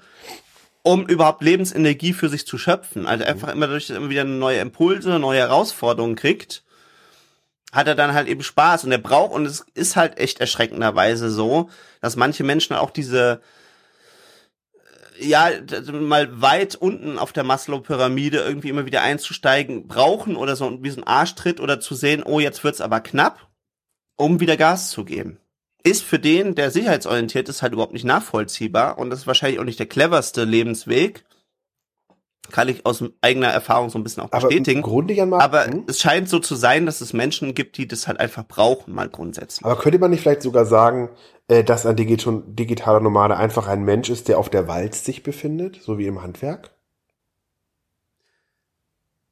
um überhaupt Lebensenergie für sich zu schöpfen. Also einfach immer dadurch, dass er immer wieder neue Impulse, neue Herausforderungen kriegt, hat er dann halt eben Spaß und er braucht, und es ist halt echt erschreckenderweise so, dass manche Menschen auch diese, ja, mal weit unten auf der Maslow-Pyramide irgendwie immer wieder einzusteigen brauchen oder so wie so ein Arschtritt oder zu sehen, oh, jetzt wird's aber knapp, um wieder Gas zu geben. Ist für den, der sicherheitsorientiert ist, halt überhaupt nicht nachvollziehbar und das ist wahrscheinlich auch nicht der cleverste Lebensweg kann ich aus eigener Erfahrung so ein bisschen auch bestätigen. Aber, Grunde ja mal, aber es scheint so zu sein, dass es Menschen gibt, die das halt einfach brauchen, mal grundsätzlich. Aber könnte man nicht vielleicht sogar sagen, äh, dass ein digitaler Nomade einfach ein Mensch ist, der auf der Walz sich befindet, so wie im Handwerk?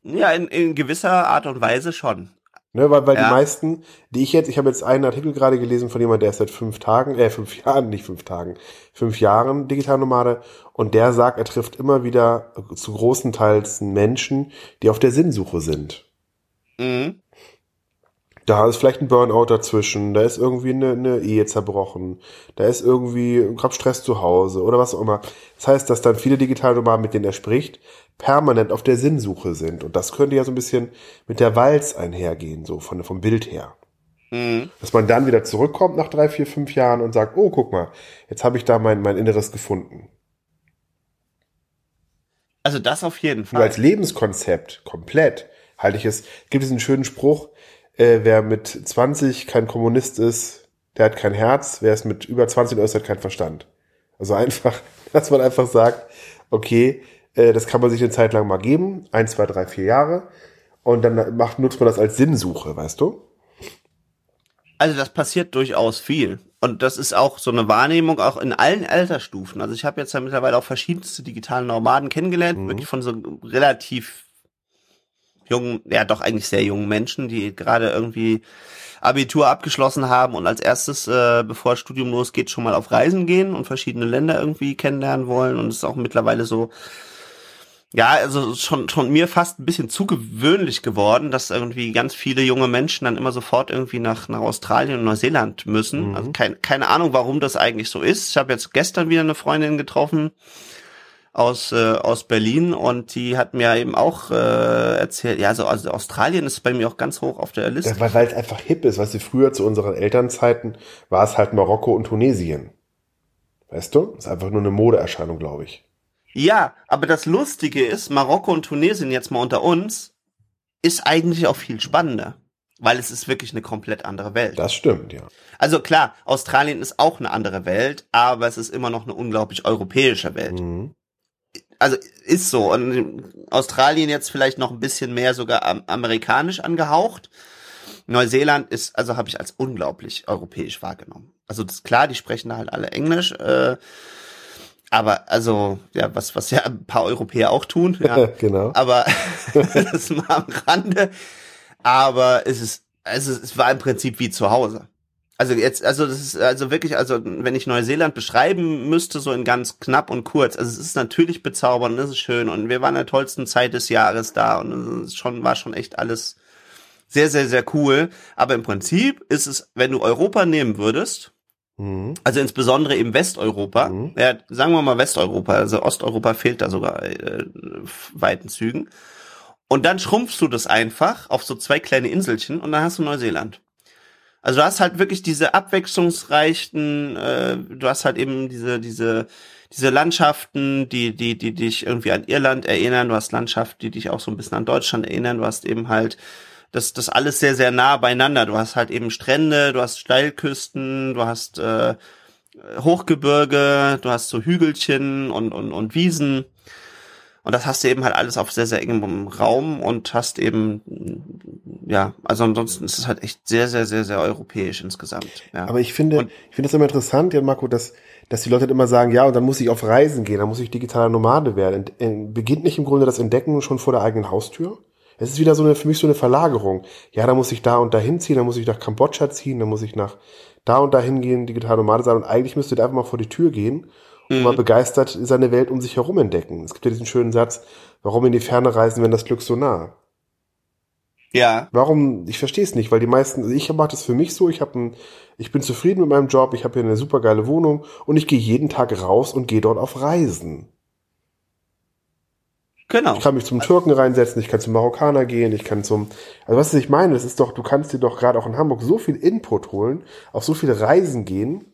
Ja, in, in gewisser Art und Weise schon. Ne, weil, weil ja. die meisten, die ich jetzt, ich habe jetzt einen Artikel gerade gelesen von jemand, der ist seit fünf Tagen, äh, fünf Jahren, nicht fünf Tagen, fünf Jahren Digitalnomade und der sagt, er trifft immer wieder zu großen Teils Menschen, die auf der Sinnsuche sind. Mhm. Da ist vielleicht ein Burnout dazwischen, da ist irgendwie eine, eine Ehe zerbrochen, da ist irgendwie gerade Stress zu Hause oder was auch immer. Das heißt, dass dann viele Digitalnomaden, mit denen er spricht, permanent auf der Sinnsuche sind. Und das könnte ja so ein bisschen mit der Walz einhergehen, so von, vom Bild her. Mhm. Dass man dann wieder zurückkommt nach drei, vier, fünf Jahren und sagt, oh, guck mal, jetzt habe ich da mein, mein Inneres gefunden. Also das auf jeden Fall. Nur als Lebenskonzept komplett halte ich es. Gibt es einen schönen Spruch, äh, wer mit 20 kein Kommunist ist, der hat kein Herz, wer es mit über 20 ist, hat keinen Verstand. Also einfach, dass man einfach sagt, okay, äh, das kann man sich eine Zeit lang mal geben, ein, zwei, drei, vier Jahre, und dann macht, nutzt man das als Sinnsuche, weißt du? Also das passiert durchaus viel. Und das ist auch so eine Wahrnehmung auch in allen Altersstufen. Also ich habe jetzt ja mittlerweile auch verschiedenste digitale Nomaden kennengelernt, mhm. wirklich von so relativ jungen, ja doch eigentlich sehr jungen Menschen, die gerade irgendwie Abitur abgeschlossen haben und als erstes, äh, bevor Studium losgeht, schon mal auf Reisen gehen und verschiedene Länder irgendwie kennenlernen wollen. Und es ist auch mittlerweile so, ja, also schon, schon mir fast ein bisschen zu gewöhnlich geworden, dass irgendwie ganz viele junge Menschen dann immer sofort irgendwie nach, nach Australien und Neuseeland müssen. Mhm. Also kein, keine Ahnung, warum das eigentlich so ist. Ich habe jetzt gestern wieder eine Freundin getroffen aus, äh, aus Berlin und die hat mir eben auch äh, erzählt, ja, so, also Australien ist bei mir auch ganz hoch auf der Liste. Ja, weil, weil es einfach hip ist, weißt du, früher zu unseren Elternzeiten war es halt Marokko und Tunesien. Weißt du? ist einfach nur eine Modeerscheinung, glaube ich. Ja, aber das Lustige ist, Marokko und Tunesien jetzt mal unter uns, ist eigentlich auch viel spannender. Weil es ist wirklich eine komplett andere Welt. Das stimmt, ja. Also klar, Australien ist auch eine andere Welt, aber es ist immer noch eine unglaublich europäische Welt. Mhm. Also ist so. Und Australien jetzt vielleicht noch ein bisschen mehr sogar amerikanisch angehaucht. Neuseeland ist, also habe ich als unglaublich europäisch wahrgenommen. Also das ist klar, die sprechen da halt alle Englisch. Äh, aber also, ja, was, was ja ein paar Europäer auch tun, ja. genau. Aber das mal am Rande. Aber es ist, also es war im Prinzip wie zu Hause. Also jetzt, also das ist also wirklich, also wenn ich Neuseeland beschreiben müsste, so in ganz knapp und kurz, also es ist natürlich bezaubernd, es ist schön und wir waren in der tollsten Zeit des Jahres da und es schon, war schon echt alles sehr, sehr, sehr cool. Aber im Prinzip ist es, wenn du Europa nehmen würdest, Mhm. Also insbesondere eben Westeuropa. Mhm. Ja, sagen wir mal Westeuropa, also Osteuropa fehlt da sogar äh, weiten Zügen. Und dann schrumpfst du das einfach auf so zwei kleine Inselchen und dann hast du Neuseeland. Also du hast halt wirklich diese abwechslungsreichen, äh, du hast halt eben diese, diese, diese Landschaften, die, die, die dich irgendwie an Irland erinnern, du hast Landschaften, die dich auch so ein bisschen an Deutschland erinnern, du hast eben halt das, das alles sehr, sehr nah beieinander. Du hast halt eben Strände, du hast Steilküsten, du hast äh, Hochgebirge, du hast so Hügelchen und, und, und Wiesen. Und das hast du eben halt alles auf sehr, sehr engem Raum und hast eben, ja, also ansonsten ist es halt echt sehr, sehr, sehr, sehr europäisch insgesamt. Ja. Aber ich finde, und, ich finde es immer interessant, ja, Marco, dass, dass die Leute immer sagen, ja, und dann muss ich auf Reisen gehen, dann muss ich digitaler Nomade werden. Beginnt nicht im Grunde das Entdecken schon vor der eigenen Haustür? Es ist wieder so eine, für mich so eine Verlagerung. Ja, da muss ich da und da hinziehen, da muss ich nach Kambodscha ziehen, da muss ich nach da und da hingehen, digital Nomade sein. Und eigentlich müsste ihr einfach mal vor die Tür gehen und mhm. mal begeistert seine Welt um sich herum entdecken. Es gibt ja diesen schönen Satz, warum in die Ferne reisen, wenn das Glück so nah? Ja. Warum? Ich verstehe es nicht, weil die meisten, also ich mache das für mich so, ich habe ich bin zufrieden mit meinem Job, ich habe hier eine super geile Wohnung und ich gehe jeden Tag raus und gehe dort auf Reisen. Genau. Ich kann mich zum Türken reinsetzen, ich kann zum Marokkaner gehen, ich kann zum, also was ich meine, das ist doch, du kannst dir doch gerade auch in Hamburg so viel Input holen, auf so viele Reisen gehen.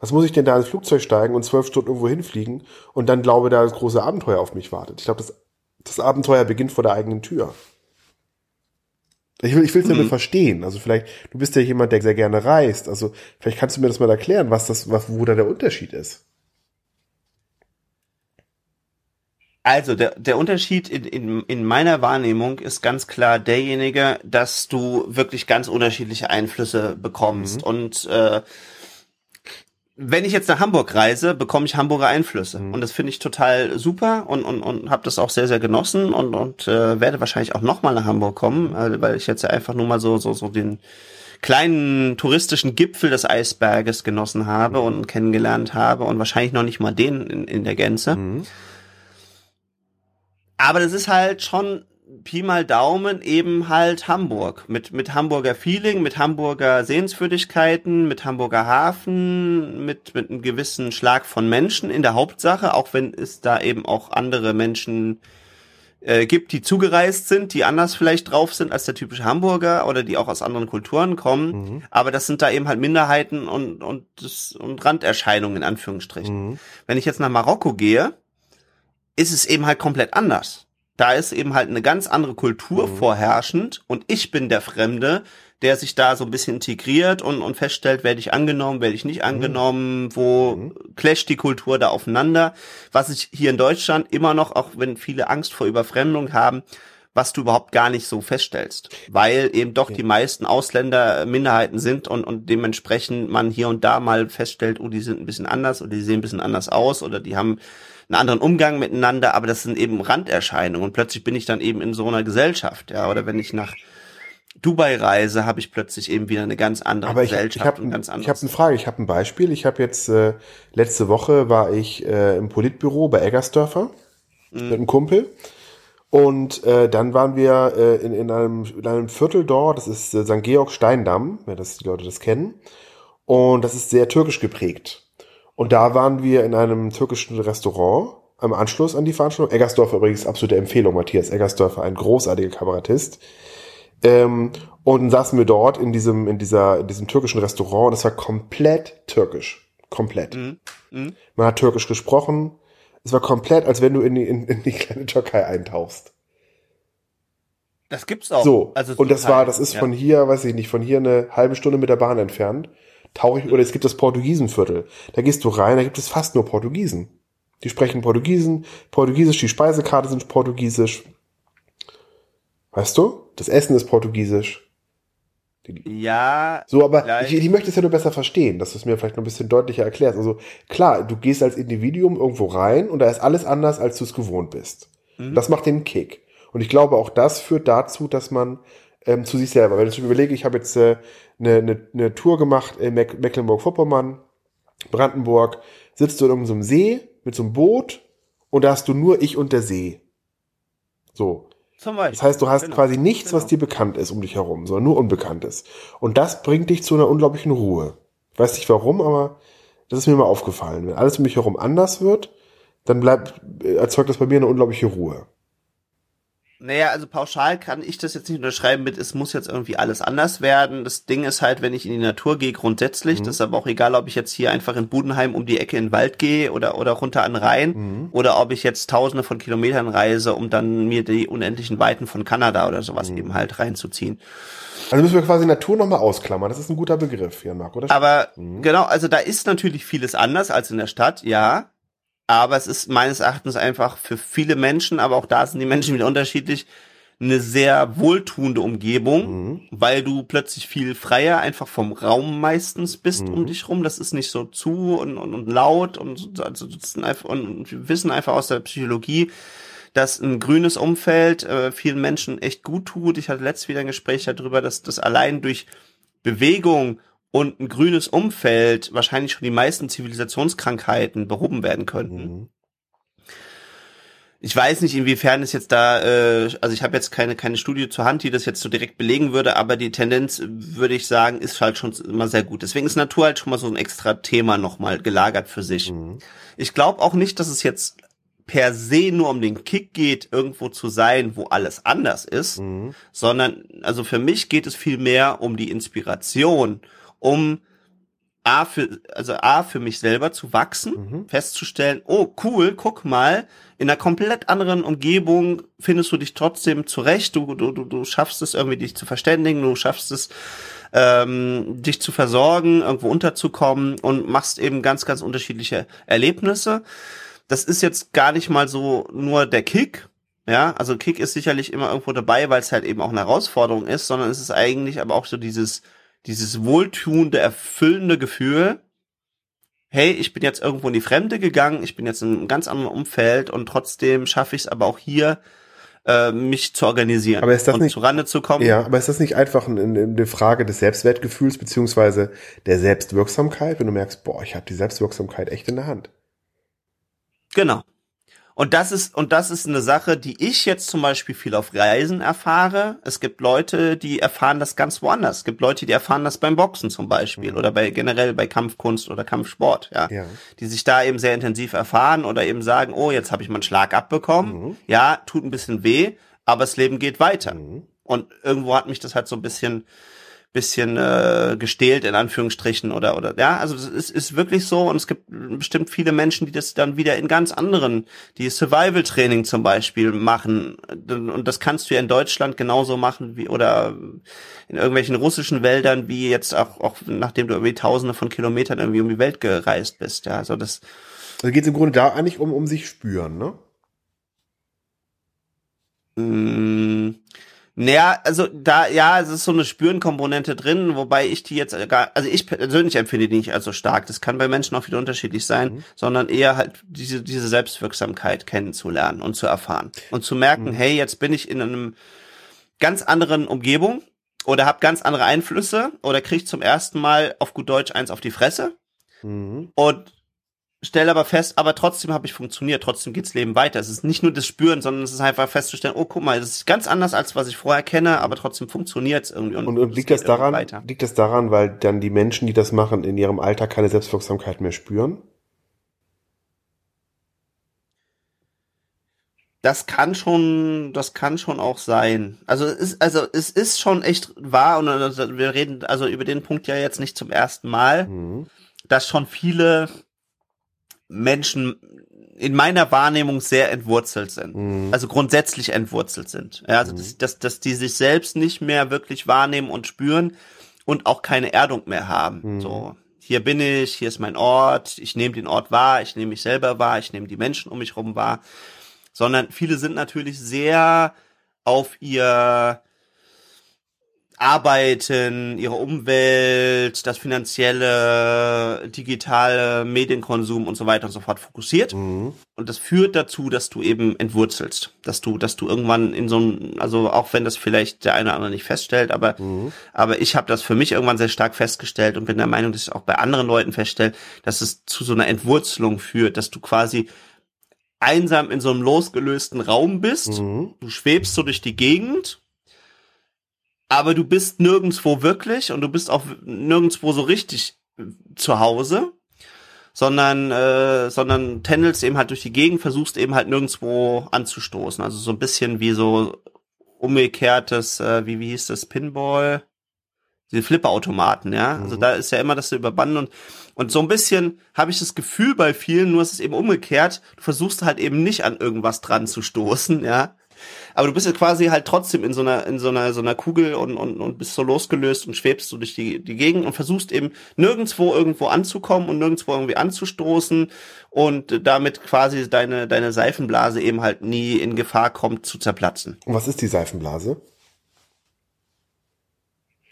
Was muss ich denn da ins Flugzeug steigen und zwölf Stunden irgendwo hinfliegen und dann glaube, da das große Abenteuer auf mich wartet? Ich glaube, das, das Abenteuer beginnt vor der eigenen Tür. Ich will, ich will es mhm. verstehen. Also vielleicht, du bist ja jemand, der sehr gerne reist. Also vielleicht kannst du mir das mal erklären, was das, was, wo da der Unterschied ist. Also der, der Unterschied in, in, in meiner Wahrnehmung ist ganz klar derjenige, dass du wirklich ganz unterschiedliche Einflüsse bekommst. Mhm. Und äh, wenn ich jetzt nach Hamburg reise, bekomme ich Hamburger Einflüsse. Mhm. Und das finde ich total super und, und, und habe das auch sehr, sehr genossen und, und äh, werde wahrscheinlich auch nochmal nach Hamburg kommen, äh, weil ich jetzt ja einfach nur mal so, so, so den kleinen touristischen Gipfel des Eisberges genossen habe mhm. und kennengelernt habe und wahrscheinlich noch nicht mal den in, in der Gänze. Mhm. Aber das ist halt schon Pi mal Daumen eben halt Hamburg. Mit, mit Hamburger Feeling, mit Hamburger Sehenswürdigkeiten, mit Hamburger Hafen, mit, mit einem gewissen Schlag von Menschen in der Hauptsache, auch wenn es da eben auch andere Menschen äh, gibt, die zugereist sind, die anders vielleicht drauf sind als der typische Hamburger oder die auch aus anderen Kulturen kommen. Mhm. Aber das sind da eben halt Minderheiten und, und, das, und Randerscheinungen in Anführungsstrichen. Mhm. Wenn ich jetzt nach Marokko gehe, ist es eben halt komplett anders. Da ist eben halt eine ganz andere Kultur mhm. vorherrschend und ich bin der Fremde, der sich da so ein bisschen integriert und, und feststellt, werde ich angenommen, werde ich nicht mhm. angenommen, wo mhm. clasht die Kultur da aufeinander. Was ich hier in Deutschland immer noch, auch wenn viele Angst vor Überfremdung haben, was du überhaupt gar nicht so feststellst, weil eben doch die meisten Ausländer Minderheiten sind und, und dementsprechend man hier und da mal feststellt, oh, die sind ein bisschen anders oder die sehen ein bisschen anders aus oder die haben einen anderen Umgang miteinander, aber das sind eben Randerscheinungen und plötzlich bin ich dann eben in so einer Gesellschaft, ja, oder wenn ich nach Dubai-Reise habe ich plötzlich eben wieder eine ganz andere Aber ich, Gesellschaft ich hab, und ganz Ich habe eine Frage, ich habe ein Beispiel. Ich habe jetzt äh, letzte Woche war ich äh, im Politbüro bei Eggersdörfer mhm. mit einem Kumpel. Und äh, dann waren wir äh, in, in, einem, in einem Viertel dort, das ist äh, St. Georg Steindamm, wenn das die Leute das kennen. Und das ist sehr türkisch geprägt. Und da waren wir in einem türkischen Restaurant am Anschluss an die Veranstaltung. Eggersdorfer übrigens absolute Empfehlung, Matthias Eggersdorfer, ein großartiger Kabarettist. Ähm, und dann saßen wir dort in diesem, in dieser, in diesem türkischen Restaurant und es war komplett türkisch. Komplett. Mhm. Mhm. Man hat türkisch gesprochen. Es war komplett, als wenn du in die, in, in die kleine Türkei eintauchst. Das gibt's auch. So. Also und das war, das ist ja. von hier, weiß ich nicht, von hier eine halbe Stunde mit der Bahn entfernt. Tauche ich, oder es gibt das Portugiesenviertel. Da gehst du rein, da gibt es fast nur Portugiesen. Die sprechen Portugiesen, Portugiesisch, die Speisekarte sind Portugiesisch. Weißt du? Das Essen ist portugiesisch. Ja. So, aber ich, ich möchte es ja nur besser verstehen, dass du es mir vielleicht noch ein bisschen deutlicher erklärst. Also klar, du gehst als Individuum irgendwo rein und da ist alles anders, als du es gewohnt bist. Mhm. Das macht den Kick. Und ich glaube, auch das führt dazu, dass man ähm, zu sich selber, wenn ich überlege, ich habe jetzt äh, eine, eine, eine Tour gemacht in Meck Mecklenburg-Vorpommern, Brandenburg, sitzt du in irgendeinem See mit so einem Boot und da hast du nur ich und der See. So. Das heißt, du hast genau. quasi nichts, genau. was dir bekannt ist um dich herum, sondern nur Unbekanntes. Und das bringt dich zu einer unglaublichen Ruhe. Ich weiß nicht warum, aber das ist mir mal aufgefallen. Wenn alles um mich herum anders wird, dann bleibt, erzeugt das bei mir eine unglaubliche Ruhe. Naja, also pauschal kann ich das jetzt nicht unterschreiben mit, es muss jetzt irgendwie alles anders werden. Das Ding ist halt, wenn ich in die Natur gehe, grundsätzlich, mhm. das ist aber auch egal, ob ich jetzt hier einfach in Budenheim um die Ecke in den Wald gehe oder, oder runter an den Rhein mhm. oder ob ich jetzt tausende von Kilometern reise, um dann mir die unendlichen Weiten von Kanada oder sowas mhm. eben halt reinzuziehen. Also müssen wir quasi Natur nochmal ausklammern. Das ist ein guter Begriff, Jan Marco. Oder? Aber mhm. genau, also da ist natürlich vieles anders als in der Stadt, ja. Aber es ist meines Erachtens einfach für viele Menschen, aber auch da sind die Menschen wieder unterschiedlich, eine sehr wohltuende Umgebung, mhm. weil du plötzlich viel freier einfach vom Raum meistens bist mhm. um dich rum. Das ist nicht so zu und, und, und laut und also einfach, und wir wissen einfach aus der Psychologie, dass ein grünes Umfeld äh, vielen Menschen echt gut tut. Ich hatte letztes wieder ein Gespräch darüber, dass das allein durch Bewegung und ein grünes Umfeld wahrscheinlich schon die meisten Zivilisationskrankheiten behoben werden könnten. Mhm. Ich weiß nicht, inwiefern es jetzt da, äh, also ich habe jetzt keine keine Studie zur Hand, die das jetzt so direkt belegen würde, aber die Tendenz würde ich sagen, ist halt schon immer sehr gut. Deswegen ist Natur halt schon mal so ein extra Thema nochmal gelagert für sich. Mhm. Ich glaube auch nicht, dass es jetzt per se nur um den Kick geht, irgendwo zu sein, wo alles anders ist, mhm. sondern also für mich geht es viel mehr um die Inspiration um A für, also A für mich selber zu wachsen, mhm. festzustellen, oh cool, guck mal, in einer komplett anderen Umgebung findest du dich trotzdem zurecht, du, du, du, du schaffst es irgendwie dich zu verständigen, du schaffst es, ähm, dich zu versorgen, irgendwo unterzukommen und machst eben ganz, ganz unterschiedliche Erlebnisse. Das ist jetzt gar nicht mal so nur der Kick, ja, also Kick ist sicherlich immer irgendwo dabei, weil es halt eben auch eine Herausforderung ist, sondern es ist eigentlich aber auch so dieses dieses wohltuende, erfüllende Gefühl, hey, ich bin jetzt irgendwo in die Fremde gegangen, ich bin jetzt in einem ganz anderen Umfeld und trotzdem schaffe ich es aber auch hier, äh, mich zu organisieren aber ist das und nicht, zurande zu kommen. Ja, aber ist das nicht einfach eine, eine Frage des Selbstwertgefühls beziehungsweise der Selbstwirksamkeit, wenn du merkst, boah, ich habe die Selbstwirksamkeit echt in der Hand? Genau. Und das ist, und das ist eine Sache, die ich jetzt zum Beispiel viel auf Reisen erfahre. Es gibt Leute, die erfahren das ganz woanders. Es gibt Leute, die erfahren das beim Boxen zum Beispiel mhm. oder bei generell bei Kampfkunst oder Kampfsport, ja? ja. Die sich da eben sehr intensiv erfahren oder eben sagen, oh, jetzt habe ich mal einen Schlag abbekommen. Mhm. Ja, tut ein bisschen weh, aber das Leben geht weiter. Mhm. Und irgendwo hat mich das halt so ein bisschen bisschen äh, gestählt in Anführungsstrichen oder oder ja also es ist, ist wirklich so und es gibt bestimmt viele Menschen die das dann wieder in ganz anderen die Survival Training zum Beispiel machen. Und das kannst du ja in Deutschland genauso machen wie oder in irgendwelchen russischen Wäldern wie jetzt auch auch nachdem du irgendwie Tausende von Kilometern irgendwie um die Welt gereist bist ja also das also geht es im Grunde da eigentlich um um sich spüren ne? Mmh naja, also da, ja, es ist so eine Spürenkomponente drin, wobei ich die jetzt gar, also ich persönlich empfinde die nicht als so stark. Das kann bei Menschen auch wieder unterschiedlich sein, mhm. sondern eher halt diese, diese Selbstwirksamkeit kennenzulernen und zu erfahren. Und zu merken, mhm. hey, jetzt bin ich in einem ganz anderen Umgebung oder habe ganz andere Einflüsse oder kriege zum ersten Mal auf gut Deutsch eins auf die Fresse. Mhm. Und stelle aber fest, aber trotzdem habe ich funktioniert, trotzdem geht's Leben weiter. Es ist nicht nur das Spüren, sondern es ist einfach festzustellen, oh, guck mal, das ist ganz anders als was ich vorher kenne, aber trotzdem funktioniert's irgendwie. Und, und, und liegt das daran, weiter. liegt das daran, weil dann die Menschen, die das machen, in ihrem Alltag keine Selbstwirksamkeit mehr spüren? Das kann schon, das kann schon auch sein. Also es ist, also es ist schon echt wahr und also wir reden also über den Punkt ja jetzt nicht zum ersten Mal, mhm. dass schon viele Menschen in meiner Wahrnehmung sehr entwurzelt sind. Mhm. Also grundsätzlich entwurzelt sind. Ja, also mhm. dass, dass, dass die sich selbst nicht mehr wirklich wahrnehmen und spüren und auch keine Erdung mehr haben. Mhm. So, hier bin ich, hier ist mein Ort, ich nehme den Ort wahr, ich nehme mich selber wahr, ich nehme die Menschen um mich herum wahr. Sondern viele sind natürlich sehr auf ihr Arbeiten, ihre Umwelt, das finanzielle, digitale Medienkonsum und so weiter und so fort fokussiert. Mhm. Und das führt dazu, dass du eben entwurzelst, dass du, dass du irgendwann in so ein, also auch wenn das vielleicht der eine oder andere nicht feststellt, aber, mhm. aber ich habe das für mich irgendwann sehr stark festgestellt und bin der Meinung, dass ich auch bei anderen Leuten feststelle, dass es zu so einer Entwurzelung führt, dass du quasi einsam in so einem losgelösten Raum bist, mhm. du schwebst so durch die Gegend aber du bist nirgendswo wirklich und du bist auch nirgendswo so richtig äh, zu Hause, sondern äh, sondern tändelst eben halt durch die Gegend, versuchst eben halt nirgendswo anzustoßen. Also so ein bisschen wie so umgekehrtes, äh, wie wie hieß das Pinball, diese Flipperautomaten, ja. Also mhm. Also da ist ja immer das so überbannen und und so ein bisschen habe ich das Gefühl bei vielen, nur ist es eben umgekehrt. Du versuchst halt eben nicht an irgendwas dran zu stoßen, ja, aber du bist ja quasi halt trotzdem in so einer, in so einer, so einer Kugel und, und, und bist so losgelöst und schwebst so durch die, die Gegend und versuchst eben nirgendwo irgendwo anzukommen und nirgendwo irgendwie anzustoßen und damit quasi deine, deine Seifenblase eben halt nie in Gefahr kommt zu zerplatzen. Und was ist die Seifenblase?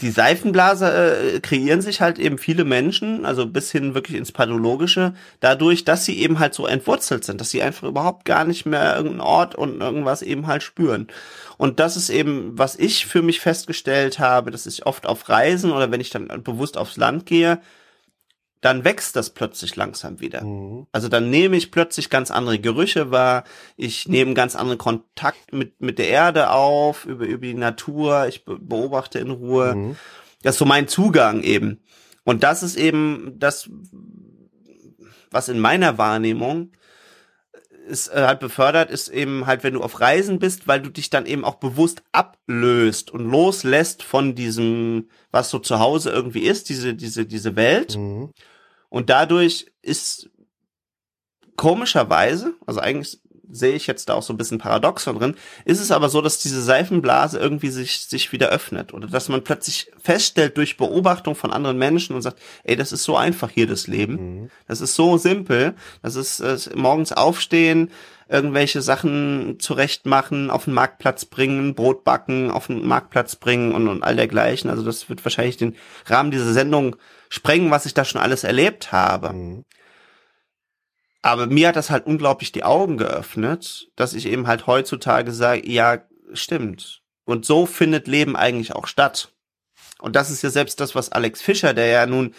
Die Seifenblase äh, kreieren sich halt eben viele Menschen, also bis hin wirklich ins Pathologische, dadurch, dass sie eben halt so entwurzelt sind, dass sie einfach überhaupt gar nicht mehr irgendeinen Ort und irgendwas eben halt spüren. Und das ist eben, was ich für mich festgestellt habe, dass ich oft auf Reisen oder wenn ich dann bewusst aufs Land gehe, dann wächst das plötzlich langsam wieder. Mhm. Also dann nehme ich plötzlich ganz andere Gerüche wahr, ich nehme ganz anderen Kontakt mit, mit der Erde auf, über, über die Natur, ich beobachte in Ruhe. Mhm. Das ist so mein Zugang eben. Und das ist eben das, was in meiner Wahrnehmung ist äh, halt befördert, ist eben halt, wenn du auf Reisen bist, weil du dich dann eben auch bewusst ablöst und loslässt von diesem, was so zu Hause irgendwie ist, diese, diese, diese Welt. Mhm. Und dadurch ist komischerweise, also eigentlich sehe ich jetzt da auch so ein bisschen Paradoxon drin, ist es aber so, dass diese Seifenblase irgendwie sich, sich wieder öffnet oder dass man plötzlich feststellt durch Beobachtung von anderen Menschen und sagt, ey, das ist so einfach hier das Leben. Mhm. Das ist so simpel. Das ist äh, morgens aufstehen, irgendwelche Sachen zurechtmachen, auf den Marktplatz bringen, Brot backen, auf den Marktplatz bringen und, und all dergleichen. Also das wird wahrscheinlich den Rahmen dieser Sendung sprengen, was ich da schon alles erlebt habe. Mhm. Aber mir hat das halt unglaublich die Augen geöffnet, dass ich eben halt heutzutage sage, ja, stimmt. Und so findet Leben eigentlich auch statt. Und das ist ja selbst das, was Alex Fischer, der ja nun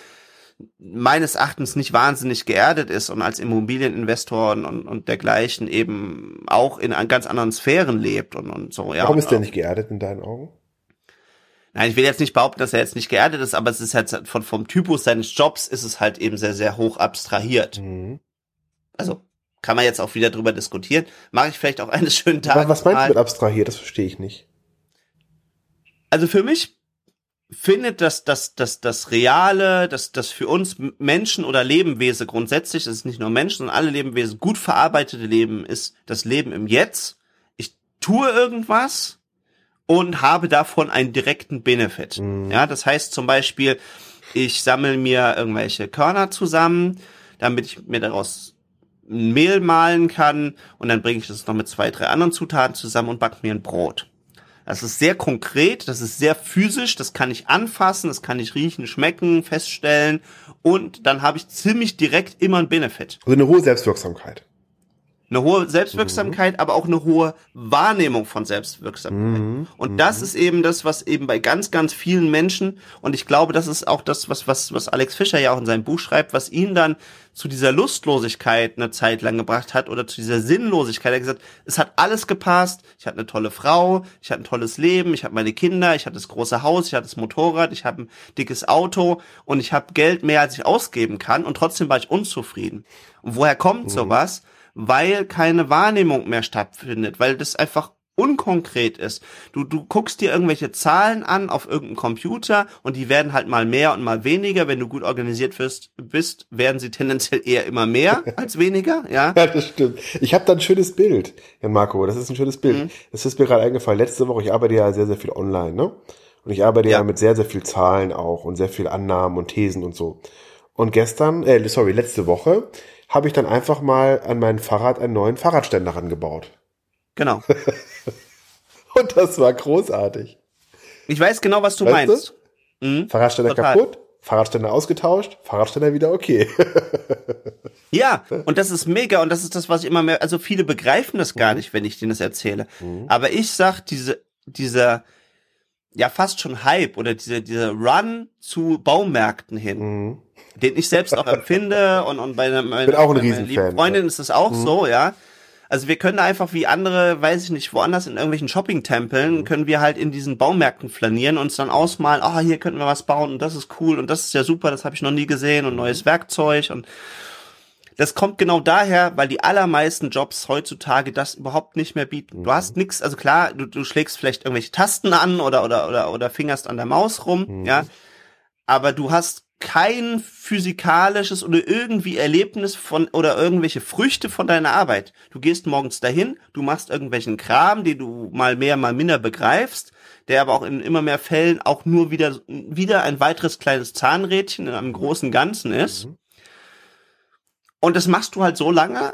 meines Erachtens nicht wahnsinnig geerdet ist und als Immobilieninvestor und, und, und dergleichen eben auch in ganz anderen Sphären lebt und, und so. Ja, Warum ist der nicht geerdet in deinen Augen? Nein, ich will jetzt nicht behaupten, dass er jetzt nicht geerdet ist, aber es ist halt von, vom Typus seines Jobs ist es halt eben sehr, sehr hoch abstrahiert. Mhm. Also kann man jetzt auch wieder drüber diskutieren. Mache ich vielleicht auch eines schönen Tages. Was meinst du mit abstrahiert? Das verstehe ich nicht. Also für mich findet das, das, das, das Reale, das, das für uns Menschen oder Lebewesen grundsätzlich, das ist nicht nur Menschen, sondern alle Lebewesen, gut verarbeitete Leben ist das Leben im Jetzt. Ich tue irgendwas und habe davon einen direkten Benefit. Mhm. Ja, das heißt zum Beispiel, ich sammle mir irgendwelche Körner zusammen, damit ich mir daraus ein Mehl mahlen kann und dann bringe ich das noch mit zwei, drei anderen Zutaten zusammen und backe mir ein Brot. Das ist sehr konkret, das ist sehr physisch, das kann ich anfassen, das kann ich riechen, schmecken, feststellen und dann habe ich ziemlich direkt immer einen Benefit. Also eine hohe Selbstwirksamkeit. Eine hohe Selbstwirksamkeit, mhm. aber auch eine hohe Wahrnehmung von Selbstwirksamkeit. Mhm. Und das mhm. ist eben das, was eben bei ganz, ganz vielen Menschen, und ich glaube, das ist auch das, was, was, was Alex Fischer ja auch in seinem Buch schreibt, was ihn dann zu dieser Lustlosigkeit eine Zeit lang gebracht hat oder zu dieser Sinnlosigkeit. Er hat gesagt, es hat alles gepasst. Ich hatte eine tolle Frau, ich hatte ein tolles Leben, ich hatte meine Kinder, ich hatte das große Haus, ich hatte das Motorrad, ich habe ein dickes Auto und ich habe Geld mehr, als ich ausgeben kann und trotzdem war ich unzufrieden. Und woher kommt mhm. sowas? Weil keine Wahrnehmung mehr stattfindet, weil das einfach unkonkret ist. Du, du guckst dir irgendwelche Zahlen an auf irgendeinem Computer und die werden halt mal mehr und mal weniger. Wenn du gut organisiert bist, bist werden sie tendenziell eher immer mehr als weniger. Ja, ja das stimmt. Ich habe da ein schönes Bild, Jan Marco. Das ist ein schönes Bild. Mhm. Das ist mir gerade eingefallen. Letzte Woche, ich arbeite ja sehr, sehr viel online, ne? Und ich arbeite ja. ja mit sehr, sehr viel Zahlen auch und sehr viel Annahmen und Thesen und so. Und gestern, äh, sorry, letzte Woche habe ich dann einfach mal an mein Fahrrad einen neuen Fahrradständer rangebaut. Genau. Und das war großartig. Ich weiß genau, was du weißt meinst. Du? Mhm. Fahrradständer Total. kaputt, Fahrradständer ausgetauscht, Fahrradständer wieder okay. ja, und das ist mega und das ist das, was ich immer mehr, also viele begreifen das gar mhm. nicht, wenn ich denen das erzähle. Mhm. Aber ich sag, diese, dieser, ja, fast schon Hype oder dieser, dieser Run zu Baumärkten hin, mhm den ich selbst auch empfinde und, und bei, meiner, Bin auch ein meiner lieben Freundin ist es auch mhm. so, ja. Also wir können da einfach wie andere, weiß ich nicht, woanders in irgendwelchen Shopping-Tempeln, mhm. können wir halt in diesen Baumärkten flanieren und uns dann ausmalen, ah, oh, hier könnten wir was bauen und das ist cool und das ist ja super, das habe ich noch nie gesehen und neues Werkzeug und das kommt genau daher, weil die allermeisten Jobs heutzutage das überhaupt nicht mehr bieten. Du hast mhm. nix, also klar, du, du schlägst vielleicht irgendwelche Tasten an oder oder oder oder fingerst an der Maus rum, mhm. ja, aber du hast kein physikalisches oder irgendwie Erlebnis von oder irgendwelche Früchte von deiner Arbeit. Du gehst morgens dahin, du machst irgendwelchen Kram, den du mal mehr, mal minder begreifst, der aber auch in immer mehr Fällen auch nur wieder, wieder ein weiteres kleines Zahnrädchen in einem großen Ganzen ist. Mhm. Und das machst du halt so lange,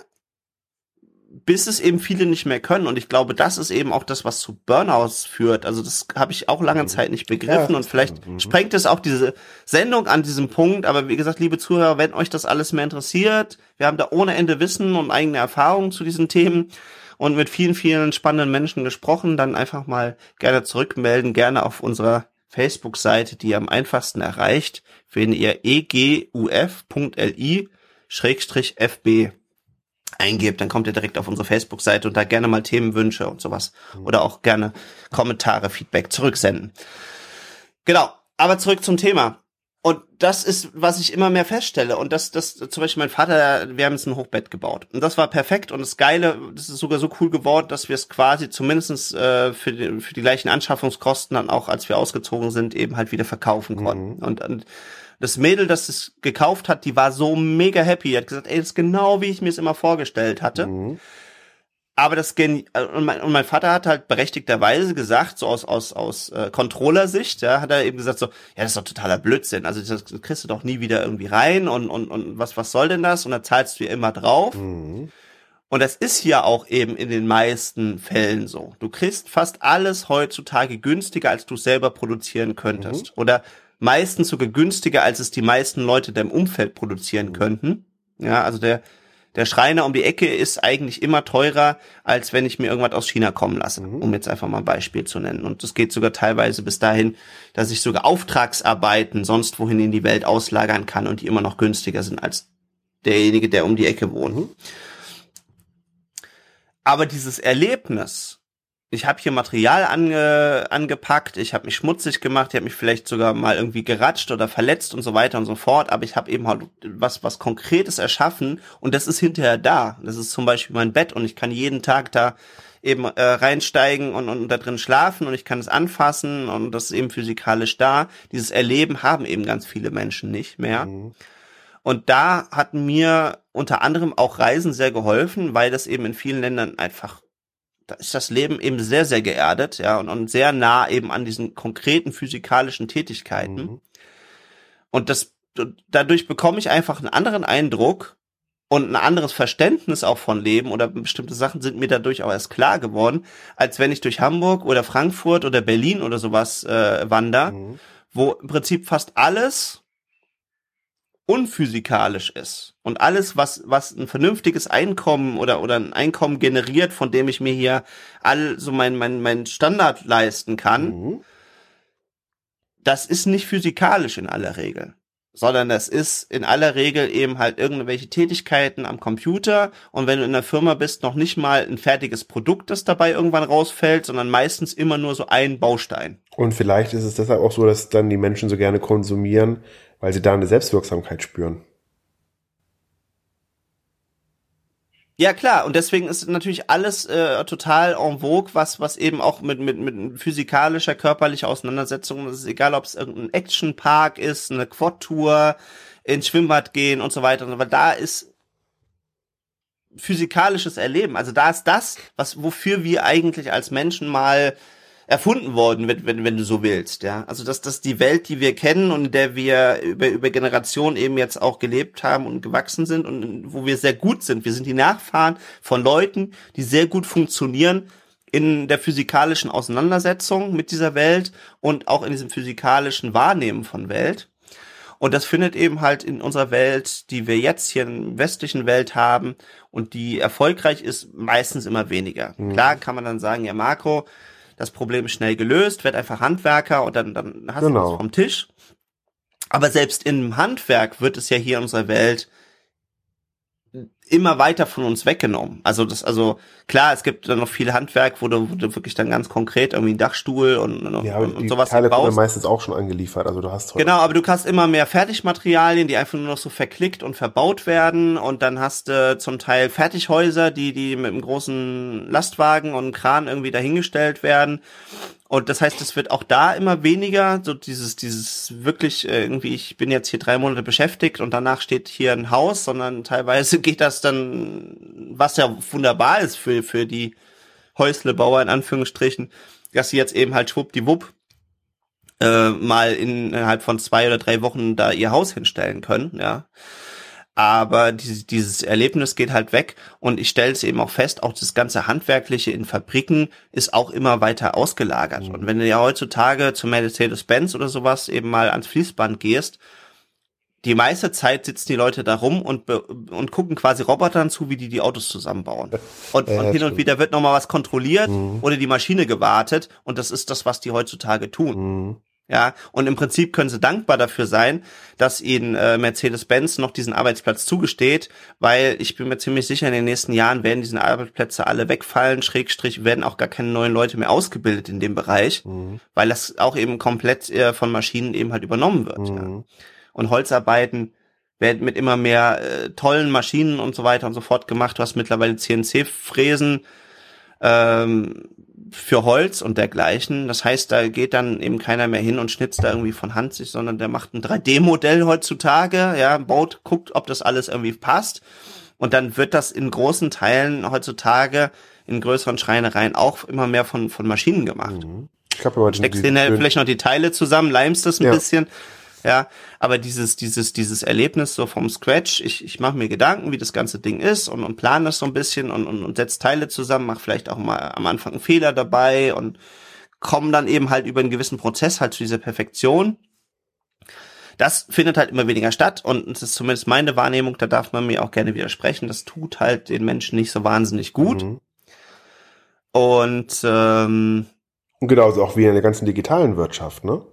bis es eben viele nicht mehr können. Und ich glaube, das ist eben auch das, was zu Burnouts führt. Also das habe ich auch lange mhm. Zeit nicht begriffen. Ja, und vielleicht mhm. sprengt es auch diese Sendung an diesem Punkt. Aber wie gesagt, liebe Zuhörer, wenn euch das alles mehr interessiert, wir haben da ohne Ende Wissen und eigene Erfahrungen zu diesen Themen und mit vielen, vielen spannenden Menschen gesprochen, dann einfach mal gerne zurückmelden, gerne auf unserer Facebook-Seite, die ihr am einfachsten erreicht, wenn ihr eguf.li Schrägstrich FB eingebt, dann kommt ihr direkt auf unsere Facebook-Seite und da gerne mal Themenwünsche und sowas. Mhm. Oder auch gerne Kommentare, Feedback zurücksenden. Genau. Aber zurück zum Thema. Und das ist, was ich immer mehr feststelle. Und das, das, zum Beispiel mein Vater, wir haben jetzt ein Hochbett gebaut. Und das war perfekt. Und das Geile, das ist sogar so cool geworden, dass wir es quasi zumindestens äh, für, die, für die gleichen Anschaffungskosten dann auch, als wir ausgezogen sind, eben halt wieder verkaufen konnten. Mhm. Und, und das Mädel, das es gekauft hat, die war so mega happy. Die hat gesagt, ey, das ist genau wie ich mir es immer vorgestellt hatte. Mhm. Aber das Gen und mein, und mein Vater hat halt berechtigterweise gesagt, so aus aus aus äh, Controller-Sicht, ja, hat er eben gesagt so, ja, das ist doch totaler Blödsinn. Also das kriegst du doch nie wieder irgendwie rein und und und was was soll denn das? Und da zahlst du ja immer drauf. Mhm. Und das ist ja auch eben in den meisten Fällen so. Du kriegst fast alles heutzutage günstiger, als du selber produzieren könntest. Mhm. Oder meistens sogar günstiger, als es die meisten Leute in deinem Umfeld produzieren mhm. könnten. Ja, also der, der Schreiner um die Ecke ist eigentlich immer teurer, als wenn ich mir irgendwas aus China kommen lasse, Mhm. um jetzt einfach mal ein Beispiel zu nennen. Und das geht sogar teilweise bis dahin, dass ich sogar Auftragsarbeiten sonst wohin in die Welt auslagern kann und die immer noch günstiger sind als derjenige, der um die Ecke wohnt. Mhm. Aber dieses Erlebnis, ich habe hier Material ange, angepackt, ich habe mich schmutzig gemacht, ich habe mich vielleicht sogar mal irgendwie geratscht oder verletzt und so weiter und so fort, aber ich habe eben halt was, was Konkretes erschaffen und das ist hinterher da. Das ist zum Beispiel mein Bett und ich kann jeden Tag da eben äh, reinsteigen und, und da drin schlafen und ich kann es anfassen und das ist eben physikalisch da. Dieses Erleben haben eben ganz viele Menschen nicht mehr. Mhm. Und da hat mir unter anderem auch Reisen sehr geholfen, weil das eben in vielen Ländern einfach, da ist das Leben eben sehr, sehr geerdet, ja, und, und sehr nah eben an diesen konkreten physikalischen Tätigkeiten. Mhm. Und das, dadurch bekomme ich einfach einen anderen Eindruck und ein anderes Verständnis auch von Leben oder bestimmte Sachen sind mir dadurch auch erst klar geworden, als wenn ich durch Hamburg oder Frankfurt oder Berlin oder sowas äh, wander, Mhm. wo im Prinzip fast alles unphysikalisch ist und alles, was, was ein vernünftiges Einkommen oder, oder ein Einkommen generiert, von dem ich mir hier all so mein, mein, mein Standard leisten kann, Mhm. das ist nicht physikalisch in aller Regel, sondern das ist in aller Regel eben halt irgendwelche Tätigkeiten am Computer und wenn du in der Firma bist, noch nicht mal ein fertiges Produkt, das dabei irgendwann rausfällt, sondern meistens immer nur so ein Baustein. Und vielleicht ist es deshalb auch so, dass dann die Menschen so gerne konsumieren, weil sie da eine Selbstwirksamkeit spüren. Ja klar, und deswegen ist natürlich alles äh, total en vogue, was was eben auch mit mit mit physikalischer körperlicher Auseinandersetzung, das ist egal, ob es irgendein Actionpark ist, eine Quad-Tour, ins Schwimmbad gehen und so weiter, weil da ist physikalisches Erleben, also da ist das, was wofür wir eigentlich als Menschen mal erfunden worden, wenn, wenn, wenn du so willst, ja. Also dass das die Welt, die wir kennen und in der wir über, über Generationen eben jetzt auch gelebt haben und gewachsen sind und wo wir sehr gut sind. Wir sind die Nachfahren von Leuten, die sehr gut funktionieren in der physikalischen Auseinandersetzung mit dieser Welt und auch in diesem physikalischen Wahrnehmen von Welt. Und das findet eben halt in unserer Welt, die wir jetzt hier in der westlichen Welt haben und die erfolgreich ist, meistens immer weniger. Klar kann man dann sagen, ja Marco, das Problem ist schnell gelöst, werd einfach Handwerker und dann, dann hast du Genau. das vom Tisch. Aber selbst im Handwerk wird es ja hier in unserer Welt immer weiter von uns weggenommen. Also das, also klar, es gibt dann noch viel Handwerk, wo du, wo du wirklich dann ganz konkret irgendwie einen Dachstuhl und, und, Ja, und, und sowas Teile baust. meistens auch schon angeliefert. Also du hast Genau, aber du hast immer mehr Fertigmaterialien, die einfach nur noch so verklickt und verbaut werden und dann hast du zum Teil Fertighäuser, die die mit einem großen Lastwagen und einem Kran irgendwie dahingestellt werden. Und das heißt, es wird auch da immer weniger, so dieses, dieses wirklich äh, irgendwie, ich bin jetzt hier drei Monate beschäftigt und danach steht hier ein Haus, sondern teilweise geht das dann, was ja wunderbar ist für, für die Häuslebauer in Anführungsstrichen, dass sie jetzt eben halt schwuppdiwupp äh, mal innerhalb von zwei oder drei Wochen da ihr Haus hinstellen können, ja. Aber dieses, dieses Erlebnis geht halt weg und ich stelle es eben auch fest, auch das ganze Handwerkliche in Fabriken ist auch immer weiter ausgelagert. Und wenn du ja heutzutage zu Mercedes-Benz oder sowas eben mal ans Fließband gehst, die meiste Zeit sitzen die Leute da rum und, und gucken quasi Robotern zu, wie die die Autos zusammenbauen. Und, Ja, und hin stimmt. und wieder wird nochmal was kontrolliert oder die Maschine gewartet und das ist das, was die heutzutage tun. Mhm. Ja, und im Prinzip können sie dankbar dafür sein, dass ihnen äh, Mercedes-Benz noch diesen Arbeitsplatz zugesteht, weil ich bin mir ziemlich sicher, in den nächsten Jahren werden diese Arbeitsplätze alle wegfallen, Schrägstrich werden auch gar keine neuen Leute mehr ausgebildet in dem Bereich, weil das auch eben komplett äh, von Maschinen eben halt übernommen wird. Ja. Mhm. Und Holzarbeiten werden mit immer mehr äh, tollen Maschinen und so weiter und so fort gemacht. Du hast mittlerweile CNC-Fräsen ähm, für Holz und dergleichen. Das heißt, da geht dann eben keiner mehr hin und schnitzt da irgendwie von Hand sich, sondern der macht ein 3D-Modell heutzutage, ja, baut, guckt, ob das alles irgendwie passt. Und dann wird das in großen Teilen heutzutage in größeren Schreinereien auch immer mehr von, von Maschinen gemacht Ich glaube aber steckst denen halt vielleicht noch die Teile zusammen, leimst das ein Ja. bisschen. Ja, aber dieses, dieses, dieses Erlebnis so vom Scratch, ich, ich mache mir Gedanken, wie das ganze Ding ist und, und plane das so ein bisschen und, und, und setz Teile zusammen, mach vielleicht auch mal am Anfang einen Fehler dabei und komme dann eben halt über einen gewissen Prozess halt zu dieser Perfektion. das findet halt immer weniger statt und es ist zumindest meine Wahrnehmung, da darf man mir auch gerne widersprechen, das tut halt den Menschen nicht so wahnsinnig gut. Mhm. Und ähm, und genauso auch wie in der ganzen digitalen Wirtschaft, ne?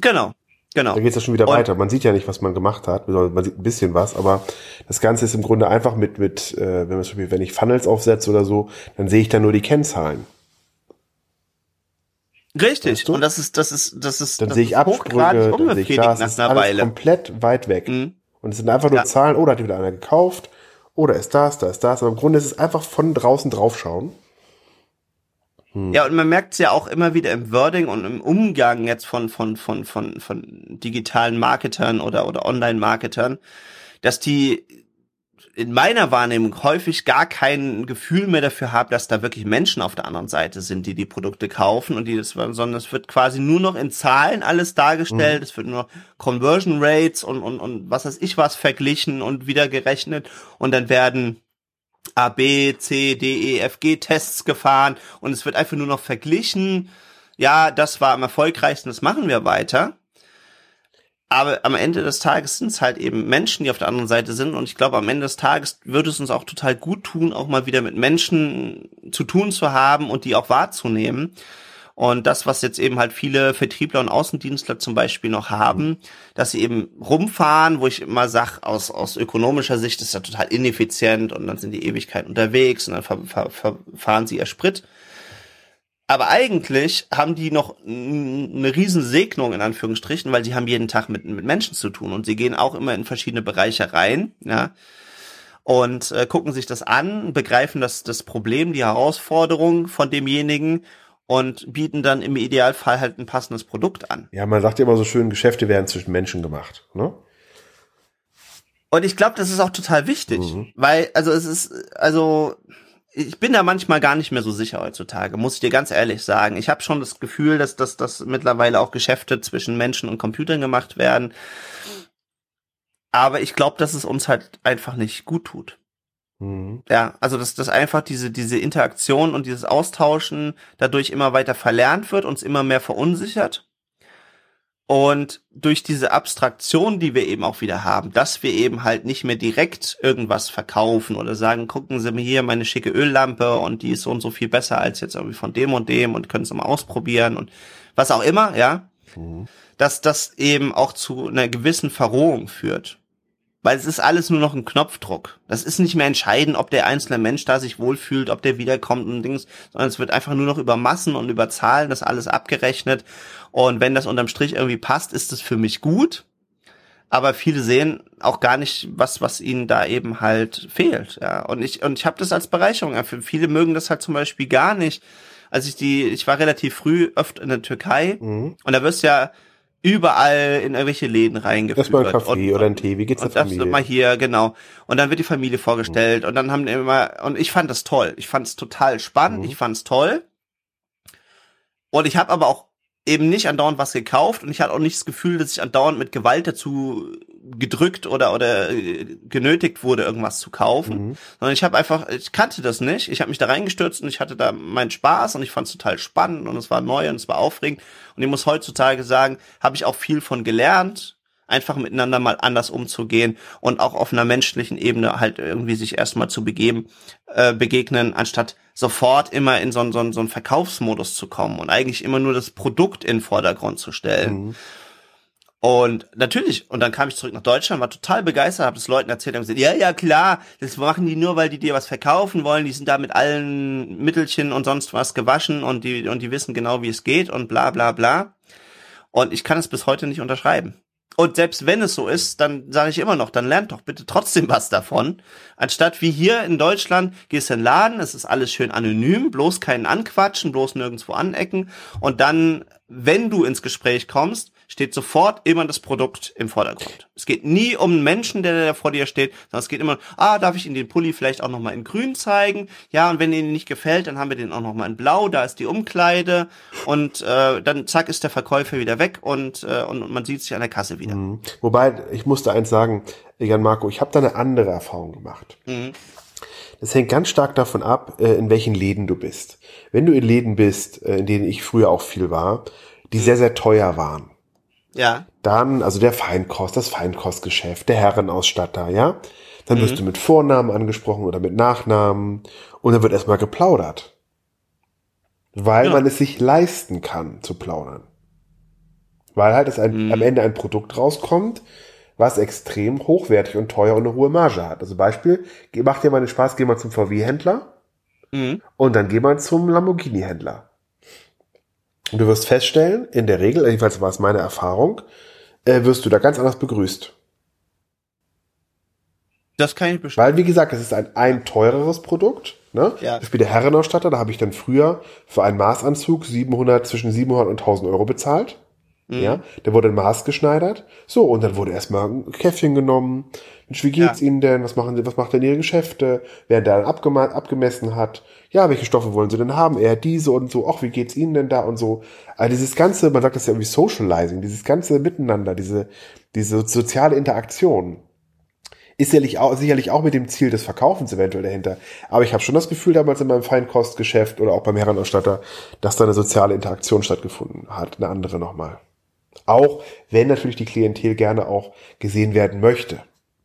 Genau, genau. Da geht es ja schon wieder und, weiter. Man sieht ja nicht, was man gemacht hat. Man sieht ein bisschen was, aber das Ganze ist im Grunde einfach mit, mit äh, wenn man zum Beispiel, wenn ich Funnels aufsetze oder so, dann sehe ich da nur die Kennzahlen. Richtig. Weißt du? Und das ist, das ist, das ist, dann das sehe ich Absprünge, dann sehe ich das, das ist alles Weile. komplett weit weg. Mhm. Und es sind einfach nur ja. Zahlen, oder oh, hat wieder einer gekauft, oder ist das, da ist das. Aber im Grunde ist es einfach von draußen draufschauen. Hm. Ja, und man merkt es ja auch immer wieder im Wording und im Umgang jetzt von, von, von, von, von digitalen Marketern oder, oder Online-Marketern, dass die in meiner Wahrnehmung häufig gar kein Gefühl mehr dafür haben, dass da wirklich Menschen auf der anderen Seite sind, die die Produkte kaufen und die das, sondern es wird quasi nur noch in Zahlen alles dargestellt, mhm. es wird nur Conversion Rates und, und, und was weiß ich was verglichen und wieder gerechnet und dann werden A, B, C, D, E, F, G Tests gefahren und es wird einfach nur noch verglichen. Ja, das war am erfolgreichsten, das machen wir weiter. Aber am Ende des Tages sind es halt eben Menschen, die auf der anderen Seite sind. Und ich glaube, am Ende des Tages würde es uns auch total gut tun, auch mal wieder mit Menschen zu tun zu haben und die auch wahrzunehmen. Und das, was jetzt eben halt viele Vertriebler und Außendienstler zum Beispiel noch haben, dass sie eben rumfahren, wo ich immer sag, aus, aus ökonomischer Sicht ist das total ineffizient und dann sind die Ewigkeit unterwegs und dann ver, ver, ver, fahren sie ihr Sprit. Aber eigentlich haben die noch eine riesen Segnung in Anführungsstrichen, weil sie haben jeden Tag mit, mit Menschen zu tun und sie gehen auch immer in verschiedene Bereiche rein, ja und äh, gucken sich das an, begreifen das, das Problem, die Herausforderung von demjenigen und bieten dann im Idealfall halt ein passendes Produkt an. Ja, man sagt ja immer so schön, Geschäfte werden zwischen Menschen gemacht, ne? Und ich glaube, das ist auch total wichtig, mhm. weil also es ist also ich bin da manchmal gar nicht mehr so sicher heutzutage, muss ich dir ganz ehrlich sagen. Ich habe schon das Gefühl, dass dass dass mittlerweile auch Geschäfte zwischen Menschen und Computern gemacht werden. Aber ich glaube, dass es uns halt einfach nicht gut tut. Mhm. Ja, also dass, dass einfach diese, diese Interaktion und dieses Austauschen dadurch immer weiter verlernt wird, uns immer mehr verunsichert. Und durch diese Abstraktion, die wir eben auch wieder haben, dass wir eben halt nicht mehr direkt irgendwas verkaufen oder sagen, gucken Sie mir hier meine schicke Öllampe und die ist so und so viel besser als jetzt irgendwie von dem und dem und können Sie mal ausprobieren und was auch immer, ja, mhm. dass das eben auch zu einer gewissen Verrohung führt. Weil es ist alles nur noch ein Knopfdruck. Das ist nicht mehr entscheidend, ob der einzelne Mensch da sich wohlfühlt, ob der wiederkommt und Dings, sondern es wird einfach nur noch über Massen und über Zahlen das alles abgerechnet. Und wenn das unterm Strich irgendwie passt, ist es für mich gut. Aber viele sehen auch gar nicht, was, was ihnen da eben halt fehlt. Ja. Und ich, und ich habe das als Bereicherung. Für viele mögen das halt zum Beispiel gar nicht. Als ich die, ich war relativ früh oft in der Türkei mhm. und da wirst ja überall in irgendwelche Läden reingeführt. Das mal ein Kaffee und, oder ein Tee, wie geht's der Familie? Das mal hier, genau. Und dann wird die Familie vorgestellt mhm. und dann haben die immer, und ich fand das toll. Ich fand es total spannend, mhm. ich fand es toll. Und ich habe aber auch eben nicht andauernd was gekauft und ich hatte auch nicht das Gefühl, dass ich andauernd mit Gewalt dazu gedrückt oder oder äh, genötigt wurde, irgendwas zu kaufen, mhm. sondern ich habe einfach, ich kannte das nicht, ich habe mich da reingestürzt und ich hatte da meinen Spaß und ich fand es total spannend und es war neu und es war aufregend und ich muss heutzutage sagen, habe ich auch viel von gelernt, einfach miteinander mal anders umzugehen und auch auf einer menschlichen Ebene halt irgendwie sich erstmal zu begeben, äh, begegnen, anstatt sofort immer in so, einen, so, so einen Verkaufsmodus zu kommen und eigentlich immer nur das Produkt in den Vordergrund zu stellen. Mhm. Und natürlich, und dann kam ich zurück nach Deutschland, war total begeistert, habe das Leuten erzählt und gesagt, ja, ja, klar, das machen die nur, weil die dir was verkaufen wollen, die sind da mit allen Mittelchen und sonst was gewaschen und die, und die wissen genau, wie es geht und bla bla bla. Und ich kann es bis heute nicht unterschreiben. Und selbst wenn es so ist, dann sage ich immer noch, dann lernt doch bitte trotzdem was davon. Anstatt wie hier in Deutschland, gehst in den Laden, es ist alles schön anonym, bloß keinen anquatschen, bloß nirgendwo anecken. Und dann, wenn du ins Gespräch kommst, steht sofort immer das Produkt im Vordergrund. Es geht nie um einen Menschen, der da vor dir steht, sondern es geht immer, ah, darf ich Ihnen den Pulli vielleicht auch nochmal in grün zeigen? Ja, und wenn Ihnen nicht gefällt, dann haben wir den auch nochmal in blau, da ist die Umkleide und äh, dann zack ist der Verkäufer wieder weg und, äh, und, und man sieht sich an der Kasse wieder. Mhm. Wobei, ich musste eins sagen, Jan Marco, ich habe da eine andere Erfahrung gemacht. Mhm. Das hängt ganz stark davon ab, äh, in welchen Läden du bist. Wenn du in Läden bist, äh, in denen ich früher auch viel war, die mhm. sehr, sehr teuer waren, Ja. Dann, also der Feinkost, das Feinkostgeschäft, der Herrenausstatter, ja. Dann wirst du mit Vornamen angesprochen oder mit Nachnamen und dann wird erstmal geplaudert. Weil Ja. man es sich leisten kann, zu plaudern. Weil halt es ein, am Ende ein Produkt rauskommt, was extrem hochwertig und teuer und eine hohe Marge hat. Also Beispiel, macht dir mal den Spaß, geh mal zum VW-Händler Mhm. und dann geh mal zum Lamborghini-Händler. Und du wirst feststellen, in der Regel, jedenfalls war es meine Erfahrung, äh, wirst du da ganz anders begrüßt. Das kann ich bestimmt. Weil, wie gesagt, es ist ein, ein teureres Produkt. Ne? Ja. Zum Beispiel der Herrenausstatter, da habe ich dann früher für einen Maßanzug 700, zwischen 700 und 1000 Euro bezahlt. Mhm. Ja, der wurde in Maß geschneidert. So, und dann wurde erstmal ein Käffchen genommen. Mensch, wie geht's Ja. Ihnen denn? Was machen Sie, was macht denn Ihre Geschäfte? Wer da abgemessen hat. Ja, welche Stoffe wollen Sie denn haben? Eher diese und so. Ach, wie geht's Ihnen denn da und so. Also dieses ganze, man sagt das ja irgendwie Socializing, dieses ganze Miteinander, diese, diese soziale Interaktion ist sicherlich auch, sicherlich auch mit dem Ziel des Verkaufens eventuell dahinter. Aber ich habe schon das Gefühl damals in meinem Feinkostgeschäft oder auch beim Herrenausstatter, dass da eine soziale Interaktion stattgefunden hat, eine andere nochmal. Auch wenn natürlich die Klientel gerne auch gesehen werden möchte.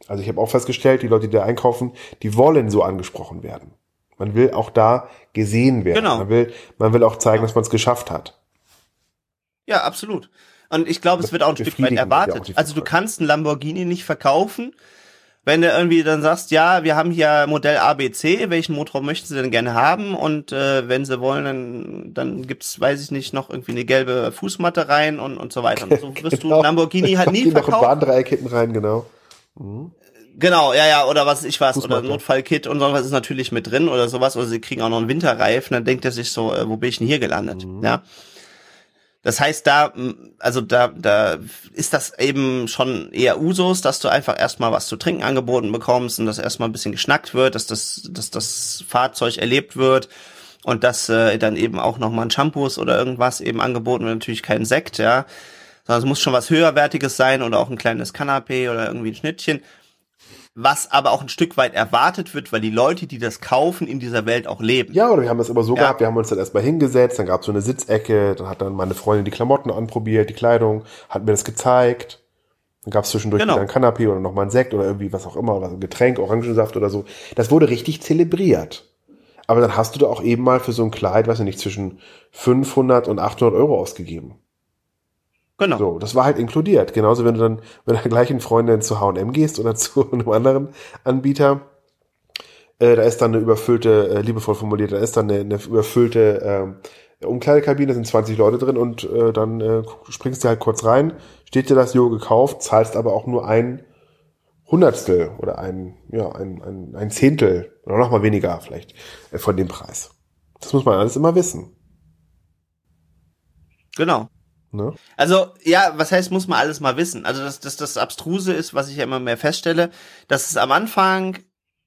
Also ich habe auch festgestellt, die Leute, die da einkaufen, die wollen so angesprochen werden. Man will auch da gesehen werden. Genau. Man will, man will auch zeigen, dass man es geschafft hat. Ja, absolut. Und ich glaube, es wird auch ein Stück weit erwartet. Also du kannst einen Lamborghini nicht verkaufen, wenn du irgendwie dann sagst, ja, wir haben hier Modell ABC, welchen Motor möchten Sie denn gerne haben? Und äh, wenn Sie wollen, dann, dann gibt's, weiß ich nicht, noch irgendwie eine gelbe Fußmatte rein und, und so weiter. Und so wirst du Genau. einen Lamborghini halt nie Geh noch. Bahndreieck hinten rein, genau. Genau, ja, ja, oder was ich oder Fußmatte. Notfallkit und sowas ist natürlich mit drin oder sowas, oder sie kriegen auch noch einen Winterreifen, dann denkt er sich so, äh, wo bin ich denn hier gelandet, Mhm. ja. Das heißt, da, also da, da ist das eben schon eher Usus, dass du einfach erstmal was zu trinken angeboten bekommst und dass erstmal ein bisschen geschnackt wird, dass das, dass das Fahrzeug erlebt wird und dass äh, dann eben auch nochmal ein Shampoos oder irgendwas eben angeboten wird, natürlich kein Sekt, ja. Sondern es muss schon was höherwertiges sein oder auch ein kleines Kanapé oder irgendwie ein Schnittchen was aber auch ein Stück weit erwartet wird, weil die Leute, die das kaufen, in dieser Welt auch leben. Ja, oder wir haben es immer so Ja. gehabt, wir haben uns dann erstmal hingesetzt, dann gab es so eine Sitzecke, dann hat dann meine Freundin die Klamotten anprobiert, die Kleidung, hat mir das gezeigt. Dann gab es zwischendurch Genau. wieder ein Kanapé oder nochmal ein Sekt oder irgendwie was auch immer, oder ein Getränk, Orangensaft oder so. Das wurde richtig zelebriert. Aber dann hast du da auch eben mal für so ein Kleid, weiß ich nicht, zwischen 500 und 800 Euro ausgegeben. Genau. So, das war halt inkludiert. Genauso, wenn du dann mit der gleichen Freundin zu H&M gehst oder zu einem anderen Anbieter, äh, da ist dann eine überfüllte, äh, liebevoll formuliert, da ist dann eine, eine überfüllte ähm, Umkleidekabine, da sind 20 Leute drin und äh, dann äh, springst du halt kurz rein, steht dir das Jo gekauft, zahlst aber auch nur ein Hundertstel oder ein, ja, ein, ein, ein Zehntel oder noch mal weniger vielleicht äh, von dem Preis. Das muss man alles immer wissen. Genau. Ne? Also, ja, was heißt, muss man alles mal wissen. Also, das, das, das Abstruse ist, was ich ja immer mehr feststelle, dass es am Anfang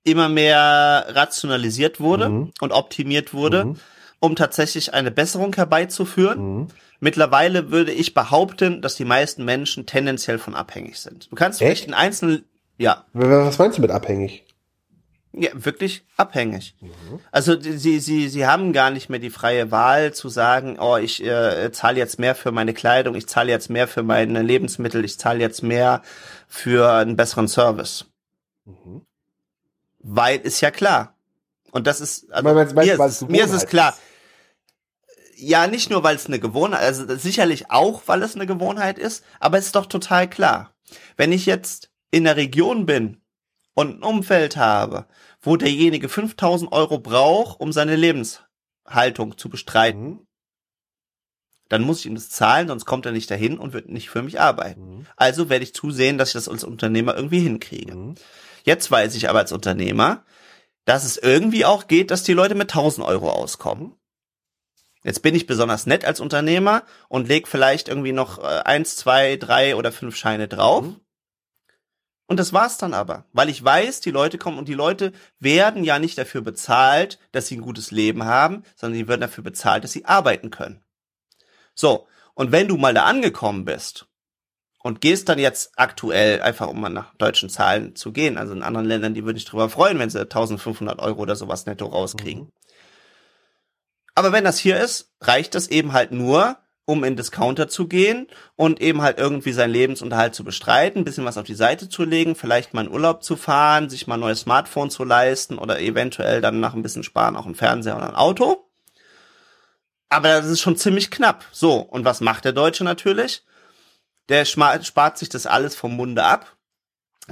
immer mehr rationalisiert wurde Mhm. und optimiert wurde, Mhm. um tatsächlich eine Besserung herbeizuführen. Mhm. Mittlerweile würde ich behaupten, dass die meisten Menschen tendenziell von abhängig sind. Du kannst vielleicht Echt? in einzelnen, ja, Was meinst du mit abhängig? Ja, wirklich abhängig. Mhm. Also sie, sie, sie haben gar nicht mehr die freie Wahl zu sagen, oh, ich äh, zahle jetzt mehr für meine Kleidung, ich zahle jetzt mehr für meine Lebensmittel, ich zahle jetzt mehr für einen besseren Service. Mhm. Weil ist ja klar. Und das ist, also, Meinst- meinst- mir, ist, es mir ist es klar. Ja, nicht nur, weil es eine Gewohnheit, also sicherlich auch, weil es eine Gewohnheit ist, aber es ist doch total klar. Wenn ich jetzt in der Region bin und ein Umfeld habe, wo derjenige 5000 Euro braucht, um seine Lebenshaltung zu bestreiten, Mhm. dann muss ich ihm das zahlen, sonst kommt er nicht dahin und wird nicht für mich arbeiten. Mhm. Also werde ich zusehen, dass ich das als Unternehmer irgendwie hinkriege. Mhm. Jetzt weiß ich aber als Unternehmer, dass es irgendwie auch geht, dass die Leute mit 1000 Euro auskommen. Jetzt bin ich besonders nett als Unternehmer und leg vielleicht irgendwie noch äh, eins, zwei, drei oder fünf Scheine drauf. Mhm. Und das war's dann aber, weil ich weiß, die Leute kommen und die Leute werden ja nicht dafür bezahlt, dass sie ein gutes Leben haben, sondern die werden dafür bezahlt, dass sie arbeiten können. So, und wenn du mal da angekommen bist und gehst dann jetzt aktuell, einfach um mal nach deutschen Zahlen zu gehen, also in anderen Ländern, die würden sich darüber freuen, wenn sie 1500 Euro oder sowas netto rauskriegen. Aber wenn das hier ist, reicht das eben halt nur, um in Discounter zu gehen und eben halt irgendwie seinen Lebensunterhalt zu bestreiten, bisschen was auf die Seite zu legen, vielleicht mal in Urlaub zu fahren, sich mal ein neues Smartphone zu leisten oder eventuell dann nach ein bisschen sparen auch ein Fernseher oder ein Auto. Aber das ist schon ziemlich knapp. So, und was macht der Deutsche natürlich? Der spart sich das alles vom Munde ab,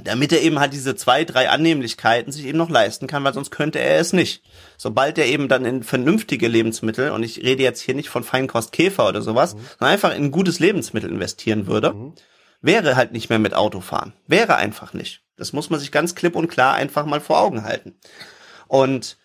damit er eben halt diese zwei, drei Annehmlichkeiten sich eben noch leisten kann, weil sonst könnte er es nicht. Sobald er eben dann in vernünftige Lebensmittel, und ich rede jetzt hier nicht von Feinkost Käfer oder sowas, mhm. sondern einfach in ein gutes Lebensmittel investieren würde, mhm. wäre halt nicht mehr mit Autofahren. Wäre einfach nicht. Das muss man sich ganz klipp und klar einfach mal vor Augen halten. Und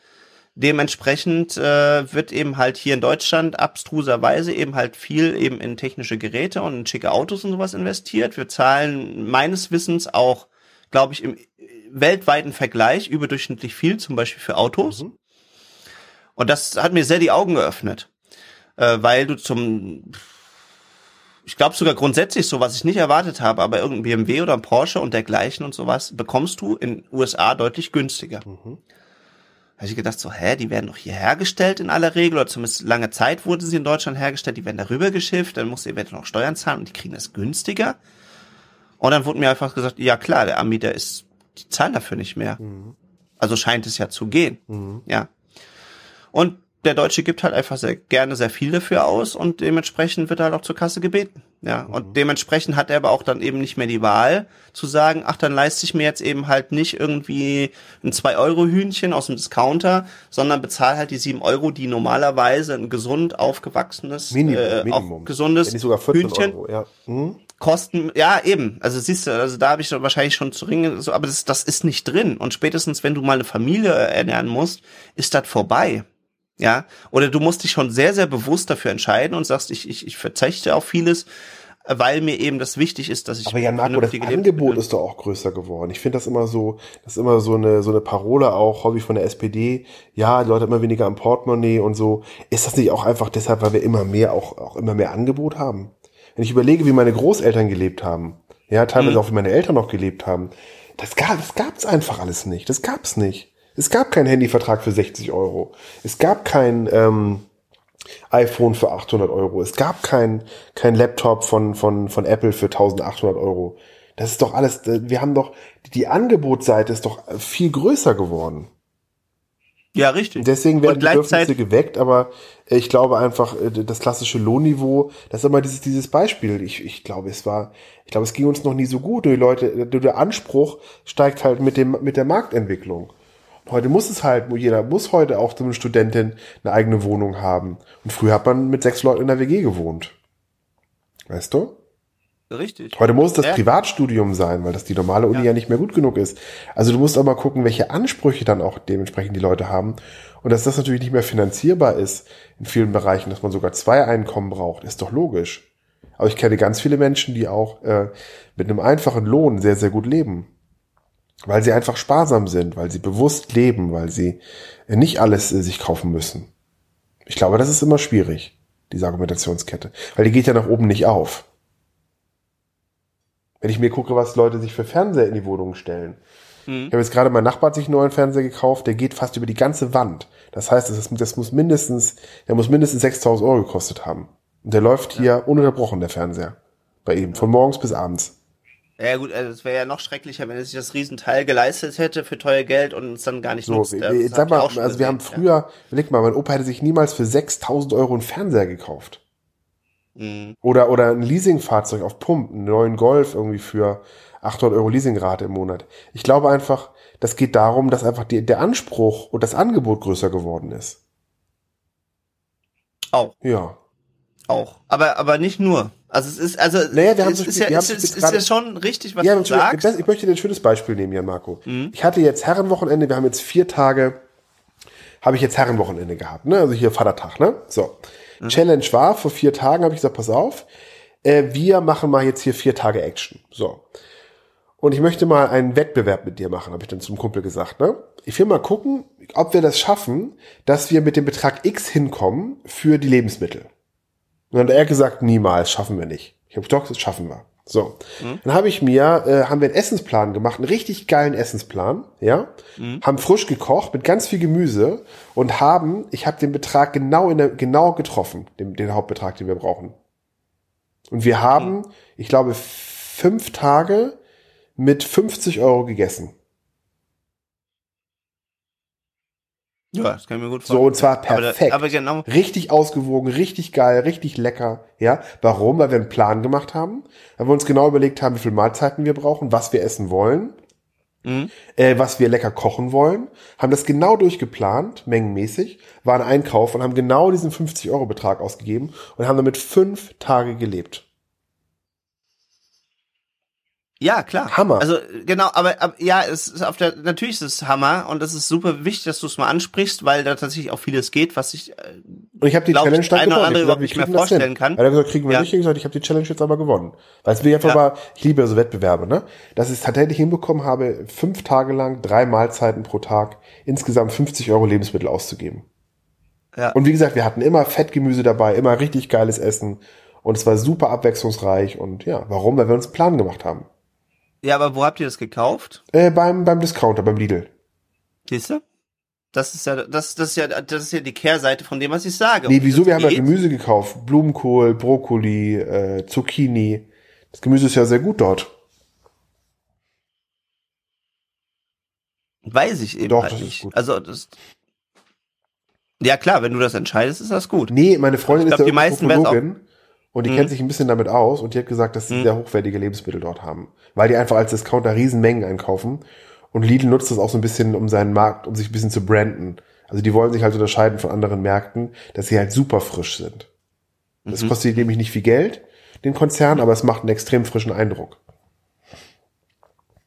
Dementsprechend äh, wird eben halt hier in Deutschland abstruserweise eben halt viel eben in technische Geräte und in schicke Autos und sowas investiert. Wir zahlen meines Wissens auch, glaube ich, im weltweiten Vergleich überdurchschnittlich viel, zum Beispiel für Autos. Mhm. Und das hat mir sehr die Augen geöffnet, äh, weil du zum ich glaube sogar grundsätzlich so, was ich nicht erwartet habe, aber irgendein BMW oder ein Porsche und dergleichen und sowas bekommst du in USA deutlich günstiger. Mhm habe ich gedacht, so, hä, die werden doch hier hergestellt in aller Regel, oder zumindest lange Zeit wurden sie in Deutschland hergestellt, die werden darüber geschifft, dann musst du eventuell noch Steuern zahlen und die kriegen das günstiger. Und dann wurde mir einfach gesagt, ja klar, der Anbieter ist, die zahlen dafür nicht mehr. Mhm. Also scheint es ja zu gehen. Mhm. Ja. Und der Deutsche gibt halt einfach sehr gerne sehr viel dafür aus und dementsprechend wird er halt auch zur Kasse gebeten. Ja, mhm. und dementsprechend hat er aber auch dann eben nicht mehr die Wahl zu sagen, ach, dann leiste ich mir jetzt eben halt nicht irgendwie ein 2-Euro-Hühnchen aus dem Discounter, sondern bezahle halt die 7 Euro, die normalerweise ein gesund aufgewachsenes, Minimum, äh, Minimum. auch gesundes Hühnchen Euro, ja. Mhm. Kosten. Ja, eben. Also siehst du, also da habe ich wahrscheinlich schon zu ringen, so, aber das, das ist nicht drin. Und spätestens, wenn du mal eine Familie ernähren musst, ist das vorbei. Ja, oder du musst dich schon sehr, sehr bewusst dafür entscheiden und sagst, ich, ich, ich verzichte auf vieles, weil mir eben das wichtig ist, dass ich. Aber ja, Marco, das Angebot ist doch auch größer geworden. Ich finde das immer so, das ist immer so eine, so eine Parole auch, Hobby von der SPD. Ja, die Leute immer weniger am Portemonnaie und so. Ist das nicht auch einfach deshalb, weil wir immer mehr, auch, auch immer mehr Angebot haben? Wenn ich überlege, wie meine Großeltern gelebt haben, ja, teilweise mhm. auch wie meine Eltern noch gelebt haben, das gab, das gab's einfach alles nicht. Das gab's nicht. Es gab keinen Handyvertrag für 60 Euro. Es gab kein ähm, iPhone für 800 Euro. Es gab kein, kein Laptop von, von, von Apple für 1800 Euro. Das ist doch alles, wir haben doch, die Angebotsseite ist doch viel größer geworden. Ja, richtig. Deswegen werden die Bedürfnisse geweckt, aber ich glaube einfach, äh, das klassische Lohnniveau, das ist immer dieses, dieses Beispiel. Ich, ich glaube, es war, ich glaube, es ging uns noch nie so gut. Die Leute, der Anspruch steigt halt mit dem, mit der Marktentwicklung. Heute muss es halt, jeder muss heute auch so eine Studentin eine eigene Wohnung haben. Und früher hat man mit sechs Leuten in der WG gewohnt. Weißt du? Richtig. Heute muss das ja. Privatstudium sein, weil das die normale Uni ja. ja. nicht mehr gut genug ist. Also du musst aber gucken, welche Ansprüche dann auch dementsprechend die Leute haben. Und dass das natürlich nicht mehr finanzierbar ist in vielen Bereichen, dass man sogar zwei Einkommen braucht, ist doch logisch. Aber ich kenne ganz viele Menschen, die auch äh, mit einem einfachen Lohn sehr, sehr gut leben weil sie einfach sparsam sind, weil sie bewusst leben, weil sie nicht alles äh, sich kaufen müssen. Ich glaube, das ist immer schwierig, diese Argumentationskette, weil die geht ja nach oben nicht auf. Wenn ich mir gucke, was Leute sich für Fernseher in die Wohnung stellen. Mhm. Ich habe jetzt gerade mein Nachbar hat sich einen neuen Fernseher gekauft, der geht fast über die ganze Wand. Das heißt, das, ist, das muss mindestens, der muss mindestens 6000 Euro gekostet haben. Und der läuft hier ja. ununterbrochen, der Fernseher. Bei ihm, von morgens bis abends. Ja gut, also es wäre ja noch schrecklicher, wenn er sich das Riesenteil geleistet hätte für teuer Geld und es dann gar nicht so, nutzt. Äh, sag mal, also gesehen, wir haben früher, ja. überleg mal, mein Opa hätte sich niemals für 6000 Euro einen Fernseher gekauft. Mhm. Oder, oder ein Leasingfahrzeug auf Pump, einen neuen Golf irgendwie für 800 Euro Leasingrate im Monat. Ich glaube einfach, das geht darum, dass einfach die, der Anspruch und das Angebot größer geworden ist. Auch. Ja. Auch. Aber, aber nicht nur. Also es ist, also naja, wir haben es ist, ja, ist, ist, ja schon richtig, was ja, du sagst. Ich möchte dir ein schönes Beispiel nehmen, Jan Marco. Mhm. Ich hatte jetzt Herrenwochenende, wir haben jetzt vier Tage, habe ich jetzt Herrenwochenende gehabt, ne? Also hier Vatertag, ne? So. Mhm. Challenge war, vor vier Tagen habe ich gesagt, pass auf, äh, wir machen mal jetzt hier vier Tage Action. So. Und ich möchte mal einen Wettbewerb mit dir machen, habe ich dann zum Kumpel gesagt, ne? Ich will mal gucken, ob wir das schaffen, dass wir mit dem Betrag X hinkommen für die Lebensmittel. Und dann hat er gesagt, niemals, schaffen wir nicht. Ich habe doch, das schaffen wir. So, mhm. dann habe ich mir, äh, haben wir einen Essensplan gemacht, einen richtig geilen Essensplan, ja, mhm. haben frisch gekocht mit ganz viel Gemüse und haben, ich habe den Betrag genau in der, genau getroffen, den, den Hauptbetrag, den wir brauchen. Und wir haben, ich glaube, fünf Tage mit 50 Euro gegessen. Ja, das kann ich mir gut So, und zwar Aber, perfekt. aber genau, Richtig ausgewogen, richtig geil, richtig lecker. Ja, warum? Weil wir einen Plan gemacht haben, weil wir uns genau überlegt haben, wie viele Mahlzeiten wir brauchen, was wir essen wollen, Mhm. äh, was wir lecker kochen wollen, haben das genau durchgeplant, mengenmäßig, waren Einkauf und haben genau diesen 50 Euro Betrag ausgegeben und haben damit fünf Tage gelebt. Ja, klar. Hammer. Also genau, aber, aber ja, es ist auf der natürlich ist es Hammer und es ist super wichtig, dass du es mal ansprichst, weil da tatsächlich auch vieles geht, was ich äh, Und ich habe die Glaub, Challenge dann gewonnen. andere Ich nicht wir mehr vorstellen kann. Weil er gesagt, kriegen wir Ja. nicht. Ich gesagt, ich habe die Challenge jetzt aber gewonnen. Weil es mir einfach Ja. mal, ich liebe so Wettbewerbe, ne? Dass ich es tatsächlich hinbekommen habe, fünf Tage lang, drei Mahlzeiten pro Tag, insgesamt 50 Euro Lebensmittel auszugeben. Ja. Und wie gesagt, wir hatten immer Fettgemüse dabei, immer richtig geiles Essen. Und es war super abwechslungsreich. Und ja, warum? Weil wir uns einen Plan gemacht haben. Ja, aber wo habt ihr das gekauft? Äh, beim, beim Discounter, beim Lidl. Siehst du? Das ist ja das das ist ja das ist ja die Kehrseite von dem, was ich sage. Nee, wieso? Wir haben ja geht- Gemüse gekauft. Blumenkohl, Brokkoli, äh, Zucchini. Das Gemüse ist ja sehr gut dort. Weiß ich eben Doch, halt das ist nicht. gut. Also das Ja klar, wenn du das entscheidest, ist das gut. Nee, meine Freundin Ich ist glaub, ja die meisten Ökologin und die Mhm. kennt sich ein bisschen damit aus und die hat gesagt, dass sie Mhm. sehr hochwertige Lebensmittel dort haben. Weil die einfach als Discounter Riesenmengen einkaufen. Und Lidl nutzt das auch so ein bisschen, um seinen Markt, um sich ein bisschen zu branden. Also die wollen sich halt unterscheiden von anderen Märkten, dass sie halt super frisch sind. Das Mhm. kostet nämlich nicht viel Geld, den Konzern, aber es macht einen extrem frischen Eindruck.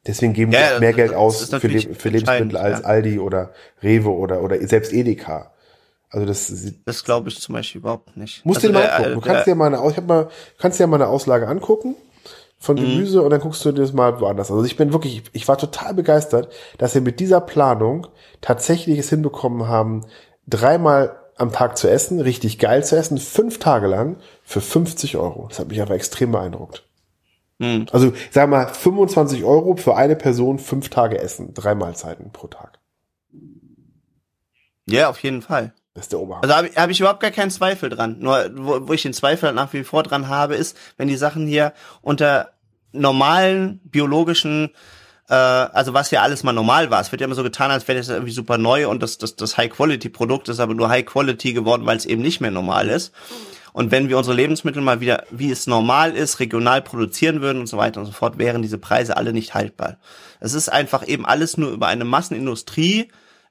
Deswegen geben Ja, das- mehr Geld aus für, Le für Lebensmittel als ja. Aldi oder Rewe oder, oder selbst Edeka. Also das Das glaube ich zum Beispiel überhaupt nicht. Musst also dir mal angucken. Du kannst dir mal eine, ich hab mal, kannst dir mal eine Auslage angucken von Mhm. Gemüse und dann guckst du dir das mal woanders. an. Also ich bin wirklich, ich war total begeistert, dass wir mit dieser Planung tatsächlich es hinbekommen haben, dreimal am Tag zu essen, richtig geil zu essen, fünf Tage lang für 50 Euro. Das hat mich aber extrem beeindruckt. Hm. Also, sag mal, 25 Euro für eine Person, fünf Tage essen, drei Mahlzeiten pro Tag. Ja, auf jeden Fall. Das ist der Oberhammer. Also habe hab ich überhaupt gar keinen Zweifel dran. Nur wo, wo ich den Zweifel nach wie vor dran habe, ist, wenn die Sachen hier unter normalen biologischen, äh, also was ja alles mal normal war. Es wird ja immer so getan, als wäre das irgendwie super neu und das, das, das High-Quality-Produkt ist aber nur High-Quality geworden, weil es eben nicht mehr normal ist. Und wenn wir unsere Lebensmittel mal wieder, wie es normal ist, regional produzieren würden und so weiter und so fort, wären diese Preise alle nicht haltbar. Es ist einfach eben alles nur über eine Massenindustrie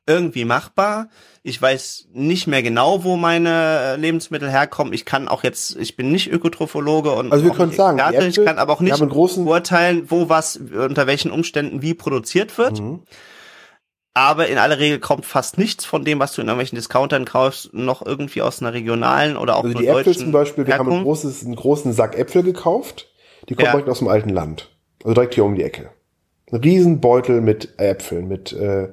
irgendwie machbar. Ich weiß nicht mehr genau, wo meine äh, Lebensmittel herkommen. Ich kann auch jetzt, ich bin nicht Ökotrophologe und Also wir können sagen. Äpfel, ich kann aber auch nicht beurteilen, wo was unter welchen Umständen wie produziert wird. Mhm. Aber in aller Regel kommt fast nichts von dem, was du in irgendwelchen Discountern kaufst, noch irgendwie aus einer regionalen oder auch Also die Äpfel zum Beispiel, wir haben ein großes, einen großen Sack Äpfel gekauft. Die kommen Ja. direkt aus dem alten Land. Also direkt hier um die Ecke. Ein Riesenbeutel mit Äpfeln, mit, äh,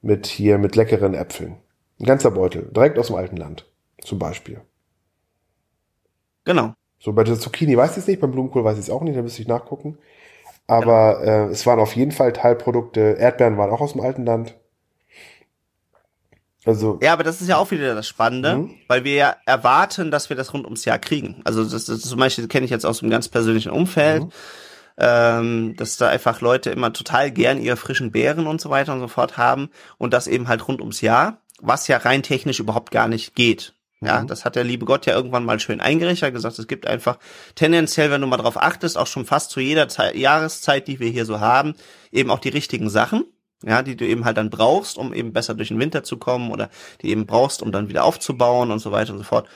mit hier, mit leckeren Äpfeln. Ein ganzer Beutel. Direkt aus dem alten Land. Zum Beispiel. Genau. So bei der Zucchini weiß ich es nicht, beim Blumenkohl weiß ich es auch nicht, da müsste ich nachgucken. Aber äh, es waren auf jeden Fall Teilprodukte. Erdbeeren waren auch aus dem alten Land. Also, Ja, aber das ist ja auch wieder das Spannende, Mhm. weil wir ja erwarten, dass wir das rund ums Jahr kriegen. Also das, das zum Beispiel kenne ich jetzt aus dem ganz persönlichen Umfeld, Mhm. ähm, dass da einfach Leute immer total gern ihre frischen Beeren und so weiter und so fort haben und das eben halt rund ums Jahr, was ja rein technisch überhaupt gar nicht geht. Ja, Mhm. das hat der liebe Gott ja irgendwann mal schön eingerichtet, hat gesagt, es gibt einfach tendenziell, wenn du mal drauf achtest, auch schon fast zu jeder Zeit, Jahreszeit, die wir hier so haben, eben auch die richtigen Sachen ja, die du eben halt dann brauchst, um eben besser durch den Winter zu kommen oder die eben brauchst, um dann wieder aufzubauen und so weiter und so fort.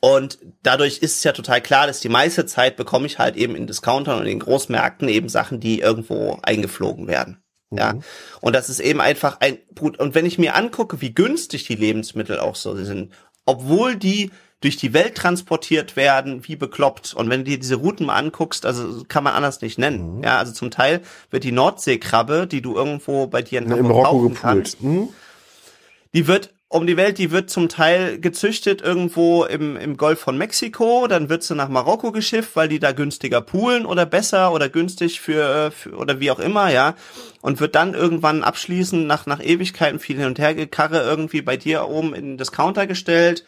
Und dadurch ist es ja total klar, dass die meiste Zeit bekomme ich halt eben in Discountern und in Großmärkten eben Sachen, die irgendwo eingeflogen werden. Ja. Mhm. Und das ist eben einfach ein, gut. Und wenn ich mir angucke, wie günstig die Lebensmittel auch so sind, obwohl die durch die Welt transportiert werden, wie bekloppt. Und wenn du dir diese Routen mal anguckst, also kann man anders nicht nennen. Mhm. Ja, also zum Teil wird die Nordseekrabbe, die du irgendwo bei dir in im Hamburg Marokko kaufen kannst, gepult. Mhm. die wird um die Welt, die wird zum Teil gezüchtet irgendwo im, im Golf von Mexiko, dann wird sie nach Marokko geschifft, weil die da günstiger poolen oder besser oder günstig für, für oder wie auch immer, ja, und wird dann irgendwann abschließend nach, nach Ewigkeiten viel hin und her gekarre irgendwie bei dir oben in den Discounter gestellt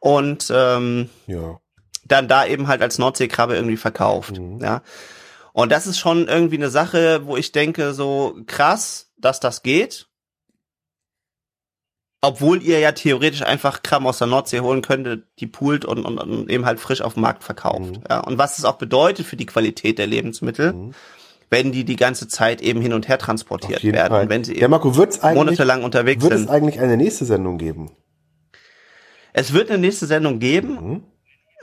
und ähm, Ja. dann da eben halt als Nordseekrabbe irgendwie verkauft. Mhm. Ja. Und das ist schon irgendwie eine Sache, wo ich denke, so krass, dass das geht. Obwohl ihr ja theoretisch einfach Kram aus der Nordsee holen könntet, die poolt und, und, und eben halt frisch auf dem Markt verkauft. Mhm. Ja, und was es auch bedeutet für die Qualität der Lebensmittel, mhm. wenn die die ganze Zeit eben hin und her transportiert werden. Fall. Und wenn sie ja, Marco, wird's eigentlich, monatelang unterwegs wird sind. Wird es eigentlich eine nächste Sendung geben? Es wird eine nächste Sendung geben. Mhm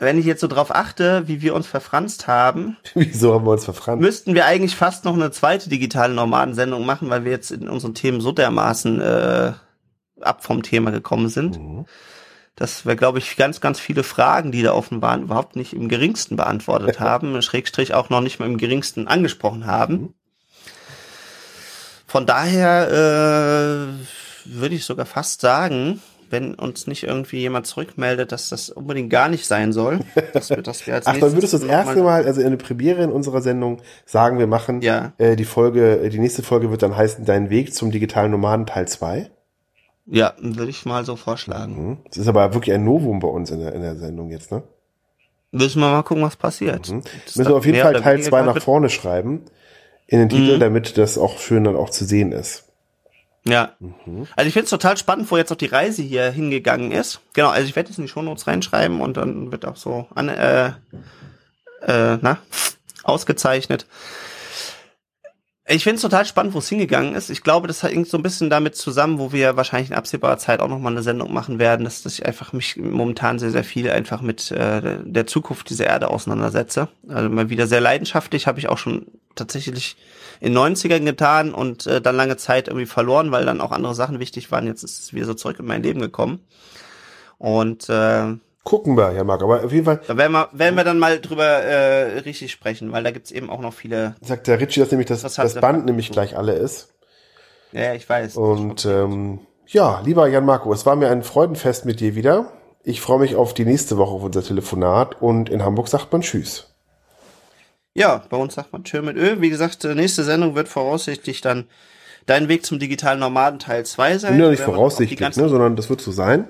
wenn ich jetzt so drauf achte, wie wir uns verfranst haben. Wieso haben wir uns verfranst? Müssten wir eigentlich fast noch eine zweite digitale Nomadensendung machen, weil wir jetzt in unseren Themen so dermaßen äh, ab vom Thema gekommen sind. Mhm. Dass wir, glaube ich, ganz, ganz viele Fragen, die da offen waren, überhaupt nicht im geringsten beantwortet haben, Schrägstrich auch noch nicht mal im geringsten angesprochen haben. Mhm. Von daher äh, würde ich sogar fast sagen, wenn uns nicht irgendwie jemand zurückmeldet, dass das unbedingt gar nicht sein soll. Dass wir, dass wir als Ach, dann würdest du das erste Mal, also in der Premiere in unserer Sendung sagen, wir machen ja. äh, die Folge, die nächste Folge wird dann heißen, Dein Weg zum digitalen Nomaden Teil 2. Ja, würde ich mal so vorschlagen. Mhm. Das ist aber wirklich ein Novum bei uns in der, in der Sendung jetzt, ne? Müssen wir mal gucken, was passiert. Mhm. Müssen wir auf jeden Fall Teil 2 nach vorne schreiben in den Titel, mhm. damit das auch schön dann auch zu sehen ist. Ja. Mhm. Also ich finde es total spannend, wo jetzt auch die Reise hier hingegangen ist. Genau, also ich werde das in die Shownotes reinschreiben und dann wird auch so an, äh, äh, na, ausgezeichnet. Ich finde es total spannend, wo es hingegangen ist. Ich glaube, das hängt so ein bisschen damit zusammen, wo wir wahrscheinlich in absehbarer Zeit auch nochmal eine Sendung machen werden, dass, dass ich einfach mich momentan sehr, sehr viel einfach mit äh, der Zukunft dieser Erde auseinandersetze. Also mal wieder sehr leidenschaftlich, habe ich auch schon tatsächlich in 90ern getan und äh, dann lange Zeit irgendwie verloren, weil dann auch andere Sachen wichtig waren. Jetzt ist es wieder so zurück in mein Leben gekommen. Und äh, Gucken wir, ja, Marc, aber auf jeden Fall. Da werden wir, werden wir dann mal drüber äh, richtig sprechen, weil da gibt's eben auch noch viele. Sagt der Ritchie, dass nämlich das, das Band nämlich gleich alle ist. Ja, ich weiß. Und ähm, ja, lieber Jan Marco, es war mir ein Freudenfest mit dir wieder. Ich freue mich auf die nächste Woche auf unser Telefonat und in Hamburg sagt man Tschüss. Ja, bei uns sagt man Tschö mit Ö. Wie gesagt, äh, nächste Sendung wird voraussichtlich dann dein Weg zum digitalen Nomaden Teil 2 sein. Ja, nicht voraussichtlich, ne, sondern das wird so sein.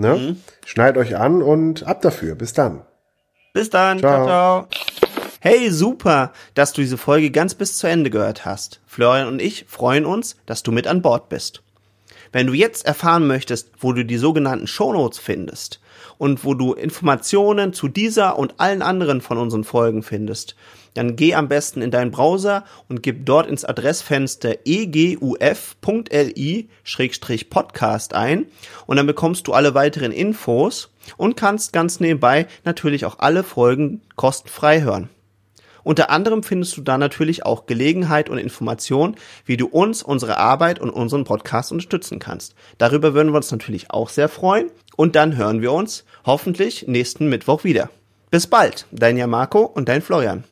Ne? Mhm. Schneid euch an und ab dafür. Bis dann. Bis dann. Ciao. ciao, ciao. Hey, super, dass du diese Folge ganz bis zu Ende gehört hast. Florian und ich freuen uns, dass du mit an Bord bist. Wenn du jetzt erfahren möchtest, wo du die sogenannten Shownotes findest und wo du Informationen zu dieser und allen anderen von unseren Folgen findest, dann geh am besten in deinen Browser und gib dort ins Adressfenster eguf.li-podcast ein und dann bekommst du alle weiteren Infos und kannst ganz nebenbei natürlich auch alle Folgen kostenfrei hören. Unter anderem findest du da natürlich auch Gelegenheit und Informationen, wie du uns, unsere Arbeit und unseren Podcast unterstützen kannst. Darüber würden wir uns natürlich auch sehr freuen und dann hören wir uns hoffentlich nächsten Mittwoch wieder. Bis bald, dein Jamarco und dein Florian.